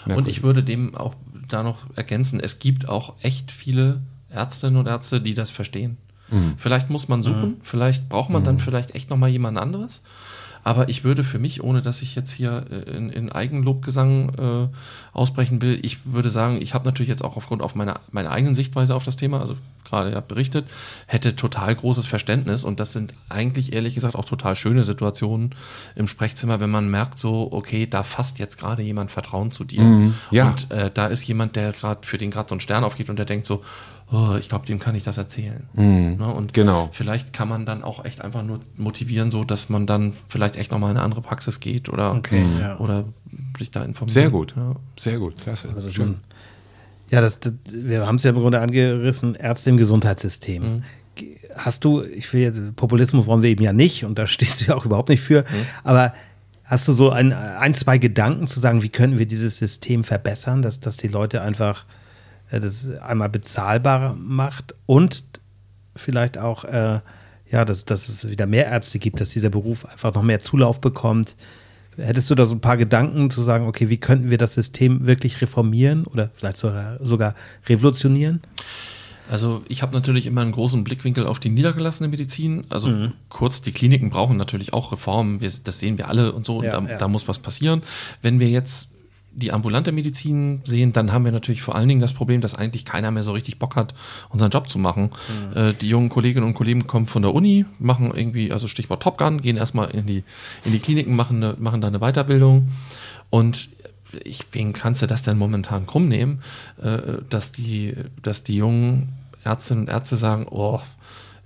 ja. Und ich würde dem auch da noch ergänzen, es gibt auch echt viele Ärztinnen und Ärzte, die das verstehen. Mhm. Vielleicht muss man suchen, mhm. vielleicht braucht man mhm. dann vielleicht echt nochmal jemand anderes. Aber ich würde für mich, ohne dass ich jetzt hier äh, in, in Eigenlobgesang äh, ausbrechen will, ich würde sagen, ich habe natürlich jetzt auch aufgrund auf meiner, meiner eigenen Sichtweise auf das Thema, also gerade ja berichtet, hätte total großes Verständnis und das sind eigentlich ehrlich gesagt auch total schöne Situationen im Sprechzimmer, wenn man merkt so, okay, da fasst jetzt gerade jemand Vertrauen zu dir mhm, ja. und äh, da ist jemand, der gerade für den gerade so einen Stern aufgeht und der denkt so, oh, ich glaube, dem kann ich das erzählen. Mhm, ne? Und genau. vielleicht kann man dann auch echt einfach nur motivieren, so dass man dann vielleicht echt nochmal in eine andere Praxis geht oder, okay, ja. oder sich da informiert. Sehr gut, ja. sehr gut, klasse. Also Schön. Ja, das, das, wir haben es ja im Grunde angerissen, Ärzte im Gesundheitssystem. Mhm. Hast du, ich will jetzt, Populismus wollen wir eben ja nicht und da stehst du ja auch überhaupt nicht für, mhm. aber hast du so ein, ein, zwei Gedanken zu sagen, wie können wir dieses System verbessern, dass, dass die Leute einfach äh, das einmal bezahlbar macht und vielleicht auch, äh, ja, dass, dass es wieder mehr Ärzte gibt, dass dieser Beruf einfach noch mehr Zulauf bekommt. Hättest du da so ein paar Gedanken zu sagen, okay, wie könnten wir das System wirklich reformieren oder vielleicht sogar, sogar revolutionieren? Also ich habe natürlich immer einen großen Blickwinkel auf die niedergelassene Medizin. Also mhm. kurz, die Kliniken brauchen natürlich auch Reformen. Wir, das sehen wir alle und so. Ja, und da, ja. da, muss was passieren. Wenn wir jetzt die ambulante Medizin sehen, dann haben wir natürlich vor allen Dingen das Problem, dass eigentlich keiner mehr so richtig Bock hat, unseren Job zu machen. Mhm. Äh, die jungen Kolleginnen und Kollegen kommen von der Uni, machen irgendwie, also Stichwort Top Gun, gehen erstmal in die, in die Kliniken, machen, eine, machen da eine Weiterbildung. Und ich, wen kannst du das denn momentan krumm nehmen, äh, dass, die, dass die jungen Ärztinnen und Ärzte sagen, oh,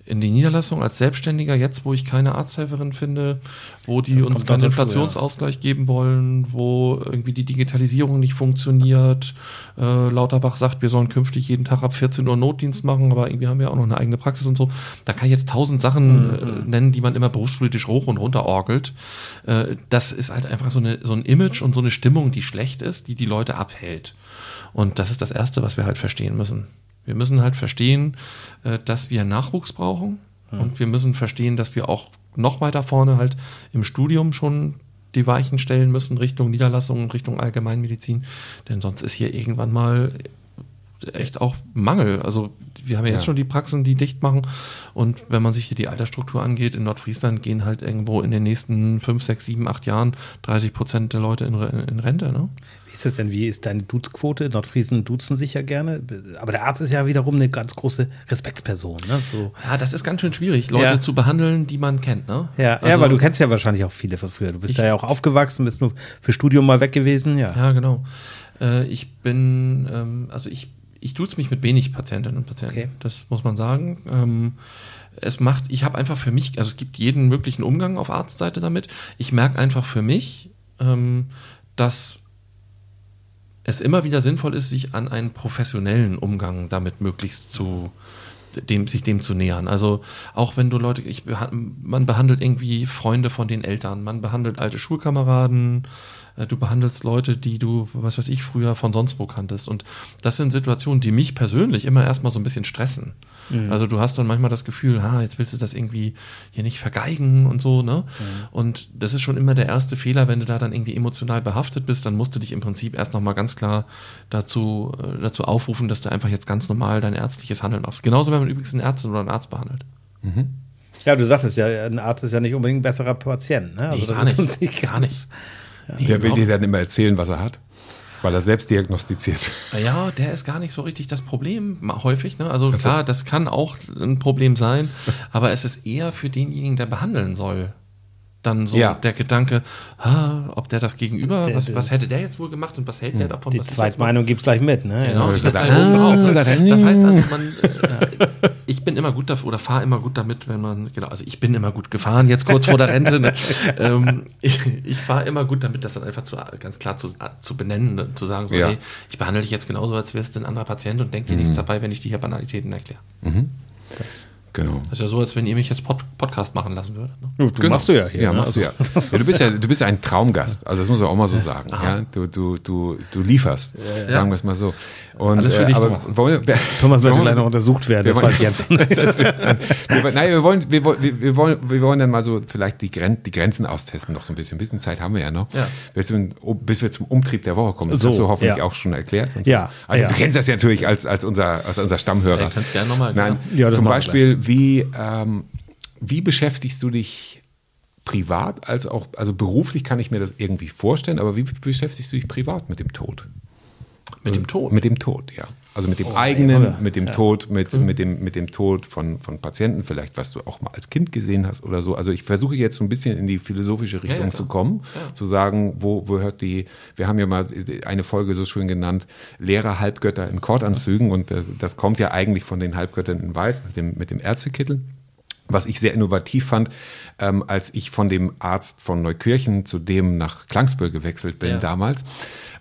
in die Niederlassung als Selbstständiger, jetzt wo ich keine Arzthelferin finde, wo die uns keinen Inflationsausgleich ja. geben wollen, wo irgendwie die Digitalisierung nicht funktioniert. Äh, Lauterbach sagt, wir sollen künftig jeden Tag ab 14 Uhr Notdienst machen, aber irgendwie haben wir auch noch eine eigene Praxis und so. Da kann ich jetzt tausend Sachen äh, mhm. nennen, die man immer berufspolitisch hoch und runter orgelt. Äh, das ist halt einfach so, eine, so ein Image und so eine Stimmung, die schlecht ist, die die Leute abhält. Und das ist das Erste, was wir halt verstehen müssen. Wir müssen halt verstehen, äh, dass wir Nachwuchs brauchen ja. und wir müssen verstehen, dass wir auch noch weiter vorne halt im Studium schon die Weichen stellen müssen Richtung Niederlassungen, Richtung Allgemeinmedizin, denn sonst ist hier irgendwann mal echt auch Mangel. Also wir haben ja jetzt ja. schon die Praxen, die dicht machen und wenn man sich hier die Altersstruktur angeht, in Nordfriesland gehen halt irgendwo in den nächsten fünf, sechs, sieben, acht Jahren 30 Prozent der Leute in, in Rente. Ne? Ist das denn? Wie ist deine Duzquote? Nordfriesen duzen sich ja gerne. Aber der Arzt ist ja wiederum eine ganz große Respektsperson. Ne? So. Ja, das ist ganz schön schwierig, Leute ja. zu behandeln, die man kennt. Ne? Ja, also, ja, weil du kennst ja wahrscheinlich auch viele von früher. Du bist ich, da ja auch aufgewachsen, bist nur für Studium mal weg gewesen. Ja, ja genau. Äh, ich bin, ähm, also ich, ich duze mich mit wenig Patientinnen und Patienten. Okay. Das muss man sagen. Ähm, es macht, ich habe einfach für mich, also es gibt jeden möglichen Umgang auf Arztseite damit. Ich merke einfach für mich, ähm, dass es immer wieder sinnvoll ist, sich an einen professionellen Umgang damit möglichst zu dem, sich dem zu nähern. Also auch wenn du Leute, ich, man behandelt irgendwie Freunde von den Eltern, man behandelt alte Schulkameraden, äh, du behandelst Leute, die du, was weiß ich, früher von sonst wo kanntest. Und das sind Situationen, die mich persönlich immer erstmal so ein bisschen stressen. Mhm. Also du hast dann manchmal das Gefühl, ha, jetzt willst du das irgendwie hier nicht vergeigen und so, ne? Mhm. Und das ist schon immer der erste Fehler, wenn du da dann irgendwie emotional behaftet bist, dann musst du dich im Prinzip erst nochmal ganz klar dazu, äh, dazu aufrufen, dass du einfach jetzt ganz normal dein ärztliches Handeln machst. Genauso, wenn man übrigens einen Ärztin oder einen Arzt behandelt. Mhm. Ja, du sagtest ja, ein Arzt ist ja nicht unbedingt ein besserer Patient. Ne? Also nee, gar nicht, nicht, gar nicht. Nee, Wer will dir dann immer erzählen, was er hat? Weil er selbst diagnostiziert. Ja, der ist gar nicht so richtig das Problem, häufig. Ne? Also, klar, das kann auch ein Problem sein, aber es ist eher für denjenigen, der behandeln soll. Dann so ja. der Gedanke, ah, ob der das Gegenüber, der, was, was hätte der jetzt wohl gemacht und was hält der davon? Die Zweitmeinung gibt es gleich mit, ne? Genau. Ja. Das heißt also, man, äh, ich bin immer gut dafür oder fahre immer gut damit, wenn man, genau, also ich bin immer gut gefahren, jetzt kurz vor der Rente. Ne? ähm, ich, ich fahre immer gut damit, das dann einfach zu, ganz klar zu, zu benennen, ne? zu sagen, so, ja. hey, ich behandle dich jetzt genauso, als wärst du ein anderer Patient und denke dir mhm. nichts dabei, wenn ich dir hier Banalitäten erkläre. Mhm. Das. Genau. Das ist ja so, als wenn ihr mich jetzt Pod Podcast machen lassen würdet. Ne? Du genau. machst du ja hier. Ja, ne? machst also. du ja. ja. Du bist ja, du bist ja ein Traumgast. Also das muss man auch mal so sagen. Ja, du, du, du, du lieferst. Ja, sagen wir es mal so. Und, Alles für dich, äh, aber Thomas. Wollen, wir, Thomas möchte gleich noch untersucht werden, das weiß ich jetzt. wir, nein, wir wollen, wir, wir, wollen, wir wollen dann mal so vielleicht die, Gren die Grenzen austesten noch so ein bisschen. Ein bisschen Zeit haben wir ja noch. Ja. Bis, wir, bis wir zum Umtrieb der Woche kommen. Das so, hast du hoffentlich ja. auch schon erklärt. So. Ja. Also ja. du kennst das ja natürlich als, als, unser, als unser Stammhörer. Ja, kannst gerne nochmal. Nein, ja, zum Beispiel, wie, ähm, wie beschäftigst du dich privat als auch, also beruflich kann ich mir das irgendwie vorstellen, aber wie beschäftigst du dich privat mit dem Tod? Mit dem Tod? Mit dem Tod, ja. Also mit dem oh, eigenen, oder? mit dem ja. Tod, mit, mhm. mit, dem, mit dem Tod von, von Patienten, vielleicht was du auch mal als Kind gesehen hast oder so. Also ich versuche jetzt so ein bisschen in die philosophische Richtung ja, ja, zu kommen, zu sagen, wo, wo hört die, wir haben ja mal eine Folge so schön genannt, Lehrer Halbgötter in Kordanzügen und das, das kommt ja eigentlich von den Halbgöttern in Weiß mit dem, mit dem Ärztekittel. Was ich sehr innovativ fand, ähm, als ich von dem Arzt von Neukirchen zu dem nach Klangsbüll gewechselt bin damals,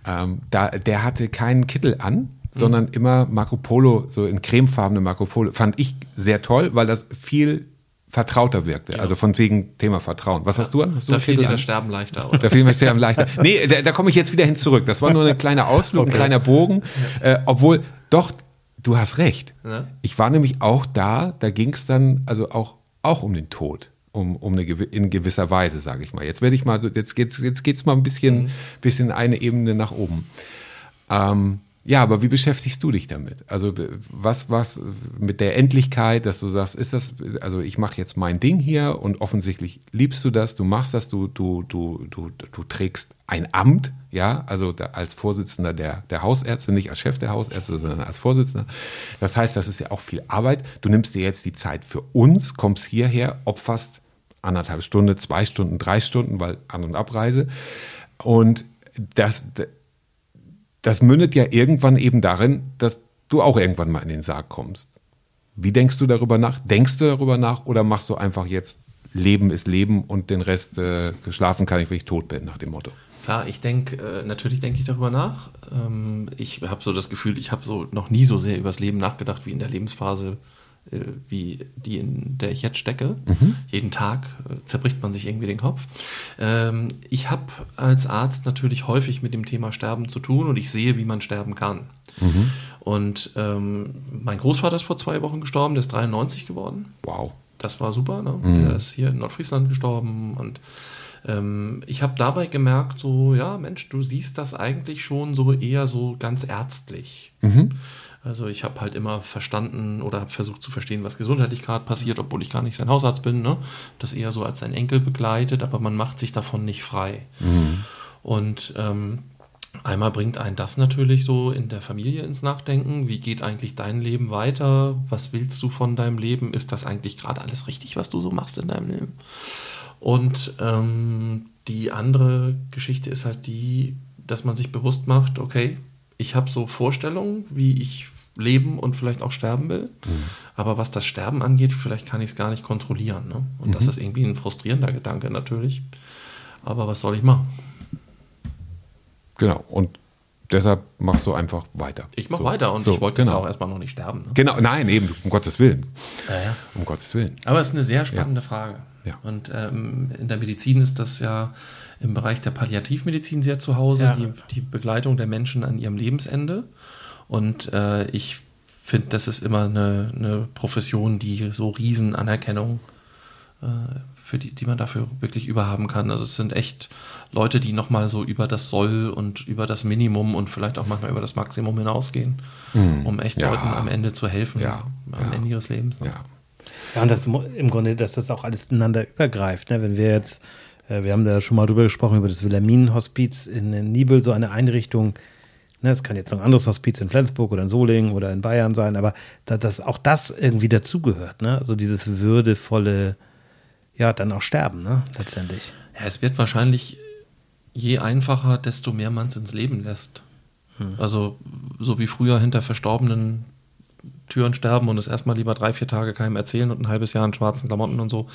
ähm, da, der hatte keinen Kittel an, sondern mhm. immer Marco Polo, so in cremefarbene Marco Polo. Fand ich sehr toll, weil das viel vertrauter wirkte. Ja. Also von wegen Thema Vertrauen. Was ja. hast du an? Hast du da fiel dir das Sterben leichter. Oder? Da fiel mir das Sterben leichter. Nee, da, da komme ich jetzt wieder hin zurück. Das war nur ein kleiner Ausflug, okay. ein kleiner Bogen. Ja. Äh, obwohl, doch, du hast recht. Ich war nämlich auch da, da ging es dann also auch, auch um den Tod um, um eine in gewisser Weise, sage ich mal. Jetzt werde ich mal so, jetzt geht's, jetzt geht's mal ein bisschen, mhm. bisschen eine Ebene nach oben. Ähm, ja, aber wie beschäftigst du dich damit? Also was, was mit der Endlichkeit, dass du sagst, ist das, also ich mache jetzt mein Ding hier und offensichtlich liebst du das, du machst das, du, du, du, du, du trägst ein Amt, ja, also als Vorsitzender der, der Hausärzte, nicht als Chef der Hausärzte, sondern als Vorsitzender. Das heißt, das ist ja auch viel Arbeit. Du nimmst dir jetzt die Zeit für uns, kommst hierher, opferst anderthalb Stunden, zwei Stunden, drei Stunden, weil An- und Abreise. Und das, das mündet ja irgendwann eben darin, dass du auch irgendwann mal in den Sarg kommst. Wie denkst du darüber nach? Denkst du darüber nach oder machst du einfach jetzt Leben ist Leben und den Rest äh, schlafen kann ich, wenn ich tot bin, nach dem Motto? Klar, ich denke, äh, natürlich denke ich darüber nach. Ähm, ich habe so das Gefühl, ich habe so noch nie so sehr über das Leben nachgedacht wie in der Lebensphase wie die, in der ich jetzt stecke. Mhm. Jeden Tag äh, zerbricht man sich irgendwie den Kopf. Ähm, ich habe als Arzt natürlich häufig mit dem Thema Sterben zu tun und ich sehe, wie man sterben kann. Mhm. Und ähm, mein Großvater ist vor zwei Wochen gestorben, der ist 93 geworden. Wow. Das war super. Ne? Mhm. Der ist hier in Nordfriesland gestorben und ähm, ich habe dabei gemerkt, so, ja, Mensch, du siehst das eigentlich schon so eher so ganz ärztlich. Mhm. Also ich habe halt immer verstanden oder habe versucht zu verstehen, was gesundheitlich gerade passiert, obwohl ich gar nicht sein Hausarzt bin. Ne? Das eher so als sein Enkel begleitet, aber man macht sich davon nicht frei. Mhm. Und ähm, einmal bringt einen das natürlich so in der Familie ins Nachdenken. Wie geht eigentlich dein Leben weiter? Was willst du von deinem Leben? Ist das eigentlich gerade alles richtig, was du so machst in deinem Leben? Und ähm, die andere Geschichte ist halt die, dass man sich bewusst macht, okay, ich habe so Vorstellungen, wie ich leben und vielleicht auch sterben will. Mhm. Aber was das Sterben angeht, vielleicht kann ich es gar nicht kontrollieren. Ne? Und mhm. das ist irgendwie ein frustrierender Gedanke natürlich. Aber was soll ich machen? Genau. Und deshalb machst du einfach weiter. Ich mache so. weiter und so, ich wollte genau. jetzt auch erstmal noch nicht sterben. Ne? Genau, nein, eben, um Gottes Willen. Ja, ja. Um Gottes Willen. Aber es ist eine sehr spannende ja. Frage. Ja. Und ähm, in der Medizin ist das ja im Bereich der Palliativmedizin sehr zu Hause, die, die Begleitung der Menschen an ihrem Lebensende. Und äh, ich finde, das ist immer eine, eine, Profession, die so riesen Anerkennung äh, für die, die man dafür wirklich überhaben kann. Also es sind echt Leute, die nochmal so über das Soll und über das Minimum und vielleicht auch manchmal über das Maximum hinausgehen, mhm. um echt ja. Leuten am Ende zu helfen, ja. am ja. Ende ihres Lebens. Ja. ja, und das im Grunde, dass das auch alles ineinander übergreift. Ne? Wenn wir jetzt, äh, wir haben da schon mal drüber gesprochen, über das Wilhelminenhospiz in, in Nibel, so eine Einrichtung, Ne, es kann jetzt noch ein anderes Hospiz in Flensburg oder in Solingen oder in Bayern sein, aber da, dass auch das irgendwie dazugehört, ne? Also dieses würdevolle, ja, dann auch sterben, ne? Letztendlich. Ja, es wird wahrscheinlich je einfacher, desto mehr man es ins Leben lässt. Hm. Also, so wie früher hinter verstorbenen Türen sterben und es erstmal lieber drei, vier Tage keinem erzählen und ein halbes Jahr in schwarzen Klamotten und so.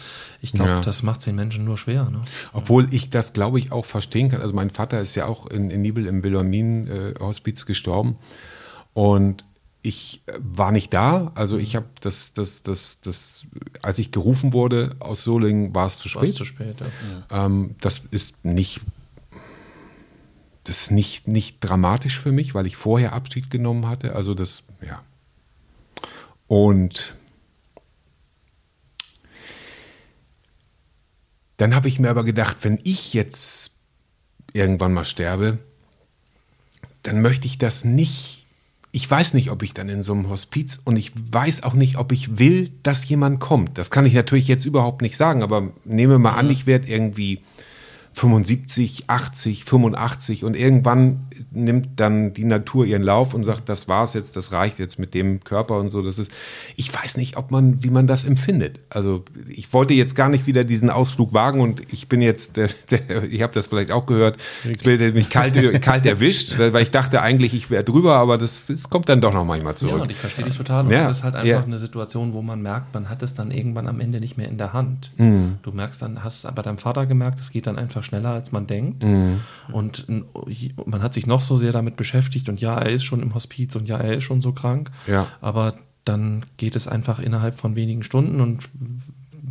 Ich glaube, ja. das macht den Menschen nur schwer. Ne? Obwohl ich das, glaube ich, auch verstehen kann. Also mein Vater ist ja auch in, in Nibel im Wilhelmin-Hospiz äh, gestorben. Und ich äh, war nicht da, also ich habe das, das, das, das, als ich gerufen wurde aus Solingen, war es zu spät. zu spät, ja. Ähm, das ist nicht, das ist nicht, nicht dramatisch für mich, weil ich vorher Abschied genommen hatte. Also das, ja. Und dann habe ich mir aber gedacht, wenn ich jetzt irgendwann mal sterbe, dann möchte ich das nicht ich weiß nicht, ob ich dann in so einem Hospiz und ich weiß auch nicht, ob ich will, dass jemand kommt. Das kann ich natürlich jetzt überhaupt nicht sagen, aber nehme mal an, ich werde irgendwie 75, 80, 85 und irgendwann nimmt dann die Natur ihren Lauf und sagt, das war's jetzt, das reicht jetzt mit dem Körper und so. Das ist, ich weiß nicht, ob man, wie man das empfindet. Also ich wollte jetzt gar nicht wieder diesen Ausflug wagen und ich bin jetzt, der, der, ich habe das vielleicht auch gehört, jetzt wird mich kalt, kalt erwischt, weil ich dachte eigentlich, ich wäre drüber, aber das, das kommt dann doch noch manchmal zurück. Ja, und ich verstehe dich total. Und ja, das ist halt einfach ja. eine Situation, wo man merkt, man hat es dann irgendwann am Ende nicht mehr in der Hand. Mhm. Du merkst dann, hast es bei deinem Vater gemerkt, es geht dann einfach schneller, als man denkt. Mhm. Und man hat sich noch so sehr damit beschäftigt und ja, er ist schon im Hospiz und ja, er ist schon so krank. Ja. Aber dann geht es einfach innerhalb von wenigen Stunden und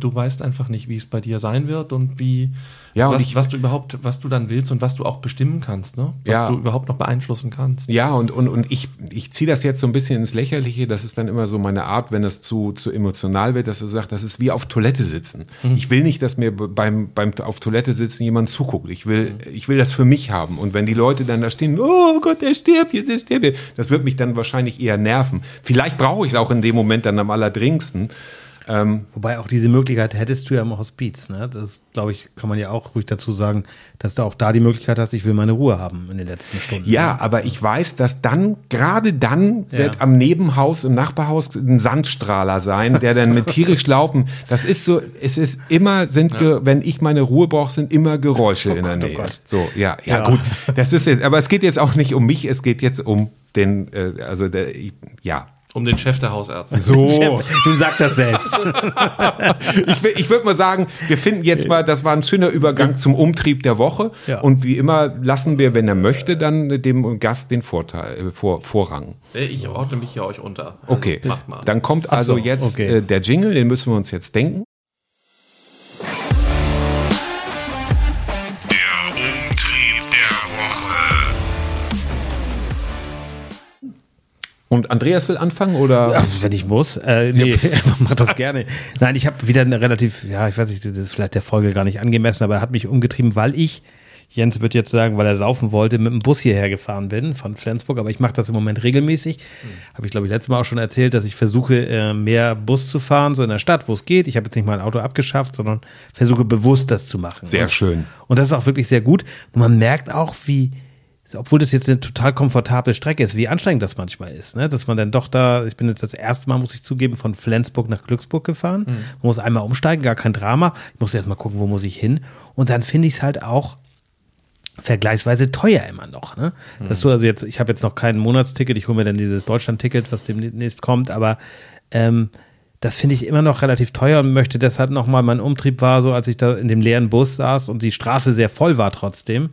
du weißt einfach nicht, wie es bei dir sein wird und wie ja, was, ich, was du überhaupt, was du dann willst und was du auch bestimmen kannst, ne? Was ja. du überhaupt noch beeinflussen kannst. Ja, und, und, und ich, ich ziehe das jetzt so ein bisschen ins Lächerliche, das ist dann immer so meine Art, wenn das zu, zu emotional wird, dass du sagst, das ist wie auf Toilette sitzen. Mhm. Ich will nicht, dass mir beim, beim auf Toilette sitzen jemand zuguckt. Ich will, mhm. ich will das für mich haben. Und wenn die Leute dann da stehen, oh Gott, der stirbt jetzt, der stirbt jetzt, das wird mich dann wahrscheinlich eher nerven. Vielleicht brauche ich es auch in dem Moment dann am allerdringendsten. Ähm, Wobei auch diese Möglichkeit hättest du ja im Hospiz. Ne? Das, glaube ich, kann man ja auch ruhig dazu sagen, dass du auch da die Möglichkeit hast, ich will meine Ruhe haben in den letzten Stunden. Ja, aber ich weiß, dass dann, gerade dann, ja. wird am Nebenhaus, im Nachbarhaus ein Sandstrahler sein, der dann mit tierisch Laupen, das ist so, es ist immer, sind, ja. wenn ich meine Ruhe brauche, sind immer Geräusche oh in der Gott, oh Nähe. Oh so, ja, ja, ja, gut. Das ist jetzt, aber es geht jetzt auch nicht um mich, es geht jetzt um den, äh, also der, ja, um den Chef der Hausärzte. So. du sagst das selbst. ich ich würde mal sagen, wir finden jetzt mal, das war ein schöner Übergang zum Umtrieb der Woche. Ja. Und wie immer lassen wir, wenn er möchte, dann dem Gast den Vorteil, äh, vor, Vorrang. Ich ordne mich hier euch unter. Also okay. Macht mal. Dann kommt also so, jetzt okay. äh, der Jingle, den müssen wir uns jetzt denken. Und Andreas will anfangen oder? Ja, wenn ich muss. Äh, nee, mach das gerne. Nein, ich habe wieder eine relativ, ja, ich weiß nicht, das ist vielleicht der Folge gar nicht angemessen, aber er hat mich umgetrieben, weil ich, Jens wird jetzt sagen, weil er saufen wollte, mit dem Bus hierher gefahren bin von Flensburg, aber ich mache das im Moment regelmäßig. Mhm. Habe ich, glaube ich, letztes Mal auch schon erzählt, dass ich versuche, äh, mehr Bus zu fahren, so in der Stadt, wo es geht. Ich habe jetzt nicht mein Auto abgeschafft, sondern versuche bewusst das zu machen. Sehr und, schön. Und das ist auch wirklich sehr gut. Und man merkt auch, wie, obwohl das jetzt eine total komfortable Strecke ist, wie anstrengend das manchmal ist, ne? dass man dann doch da, ich bin jetzt das erste Mal, muss ich zugeben, von Flensburg nach Glücksburg gefahren, mhm. man muss einmal umsteigen, gar kein Drama, ich muss erst mal gucken, wo muss ich hin und dann finde ich es halt auch vergleichsweise teuer immer noch, ne? Mhm. Dass du also jetzt, ich habe jetzt noch kein Monatsticket, ich hole mir dann dieses Deutschland-Ticket, was demnächst kommt, aber ähm, das finde ich immer noch relativ teuer und möchte deshalb nochmal, mein Umtrieb war so, als ich da in dem leeren Bus saß und die Straße sehr voll war trotzdem,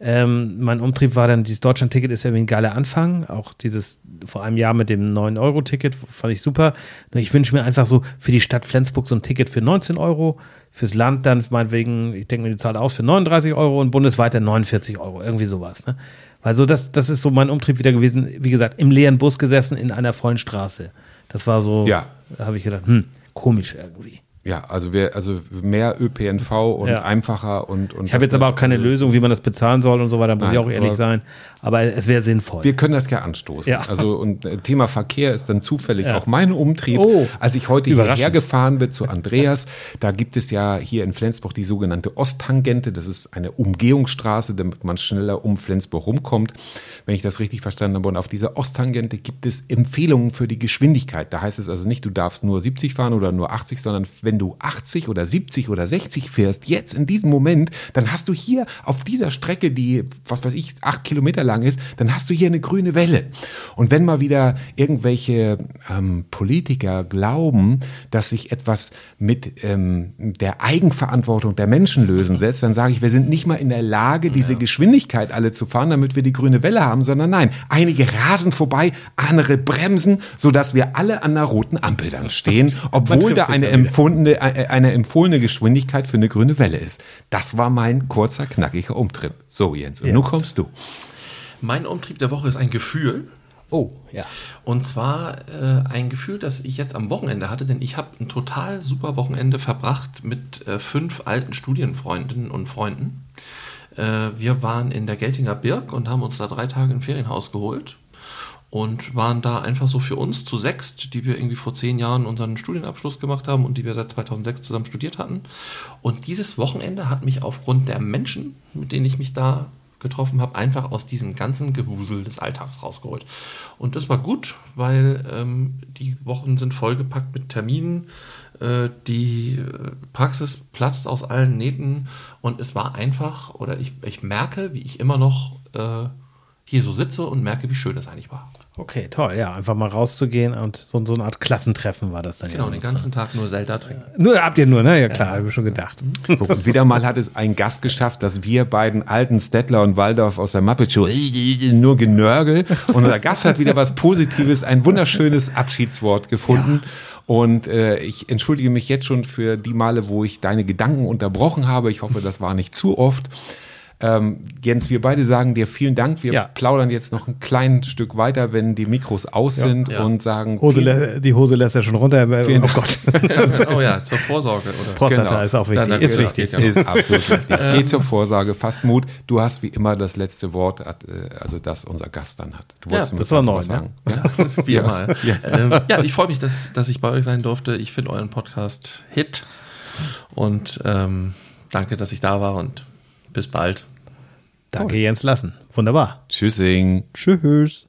ähm, mein Umtrieb war dann, dieses Deutschland-Ticket ist irgendwie ein geiler Anfang. Auch dieses vor einem Jahr mit dem 9-Euro-Ticket fand ich super. Nur ich wünsche mir einfach so für die Stadt Flensburg so ein Ticket für 19 Euro. Fürs Land dann meinetwegen, ich denke mir die Zahl aus, für 39 Euro und bundesweit dann 49 Euro. Irgendwie sowas. Ne? Weil so, das, das ist so mein Umtrieb wieder gewesen. Wie gesagt, im leeren Bus gesessen in einer vollen Straße. Das war so, ja. da habe ich gedacht, hm, komisch irgendwie. Ja, also wir, also mehr ÖPNV und ja. einfacher und, und Ich habe jetzt aber auch keine Lösung, wie man das bezahlen soll und so weiter, muss Nein, ich auch ehrlich sein. Aber es wäre sinnvoll. Wir können das ja anstoßen. Ja. Also und äh, Thema Verkehr ist dann zufällig ja. auch mein Umtrieb. Oh, als ich heute hierher gefahren bin zu Andreas, da gibt es ja hier in Flensburg die sogenannte Osttangente. Das ist eine Umgehungsstraße, damit man schneller um Flensburg rumkommt, wenn ich das richtig verstanden habe. Und auf dieser Osttangente gibt es Empfehlungen für die Geschwindigkeit. Da heißt es also nicht, du darfst nur 70 fahren oder nur 80, sondern wenn wenn du 80 oder 70 oder 60 fährst, jetzt in diesem Moment, dann hast du hier auf dieser Strecke, die, was weiß ich, acht Kilometer lang ist, dann hast du hier eine grüne Welle. Und wenn mal wieder irgendwelche ähm, Politiker glauben, dass sich etwas mit ähm, der Eigenverantwortung der Menschen lösen setzt, dann sage ich, wir sind nicht mal in der Lage, diese ja. Geschwindigkeit alle zu fahren, damit wir die grüne Welle haben, sondern nein, einige rasen vorbei, andere bremsen, sodass wir alle an der roten Ampel dann stehen, obwohl da eine empfundene, äh, eine empfohlene Geschwindigkeit für eine grüne Welle ist. Das war mein kurzer, knackiger Umtrieb. So, Jens, und Jetzt. nun kommst du. Mein Umtrieb der Woche ist ein Gefühl. Oh, ja. Und zwar äh, ein Gefühl, das ich jetzt am Wochenende hatte, denn ich habe ein total super Wochenende verbracht mit äh, fünf alten Studienfreundinnen und Freunden. Äh, wir waren in der Geltinger Birk und haben uns da drei Tage ein Ferienhaus geholt und waren da einfach so für uns zu sechst, die wir irgendwie vor zehn Jahren unseren Studienabschluss gemacht haben und die wir seit 2006 zusammen studiert hatten. Und dieses Wochenende hat mich aufgrund der Menschen, mit denen ich mich da getroffen habe, einfach aus diesem ganzen Gewusel des Alltags rausgeholt. Und das war gut, weil ähm, die Wochen sind vollgepackt mit Terminen, äh, die äh, Praxis platzt aus allen Nähten und es war einfach, oder ich, ich merke, wie ich immer noch äh, hier so sitze und merke, wie schön es eigentlich war. Okay, toll, ja, einfach mal rauszugehen und so, so eine Art Klassentreffen war das dann. Genau, den ganzen Tag nur Zelda trinken. Nur habt ihr nur, ne? Ja klar, ja. habe ich schon gedacht. Guck, wieder mal hat es ein Gast geschafft, dass wir beiden alten Stettler und Waldorf aus der Muppet Show nur genörgel und unser Gast hat wieder was Positives, ein wunderschönes Abschiedswort gefunden. Ja. Und äh, ich entschuldige mich jetzt schon für die Male, wo ich deine Gedanken unterbrochen habe. Ich hoffe, das war nicht zu oft. Ähm, Jens, wir beide sagen dir vielen Dank. Wir ja. plaudern jetzt noch ein kleines Stück weiter, wenn die Mikros aus ja. sind ja. und sagen. Hose die Hose lässt er schon runter. Vielen oh Gott. oh ja, zur Vorsorge. Oder? Prostata genau. ist auch wichtig. Da, ist wichtig. Ist absolut wichtig. Ähm. Geh zur Vorsorge. Fast Mut. Du hast wie immer das letzte Wort, äh, also das unser Gast dann hat. Du ja, das war neu. Ne? Sagen. Ne? Ja, wie immer. Ja, ähm, ja ich freue mich, dass, dass ich bei euch sein durfte. Ich finde euren Podcast Hit. Und ähm, danke, dass ich da war und bis bald. Danke, Jens Lassen. Wunderbar. Tschüssing. Tschüss.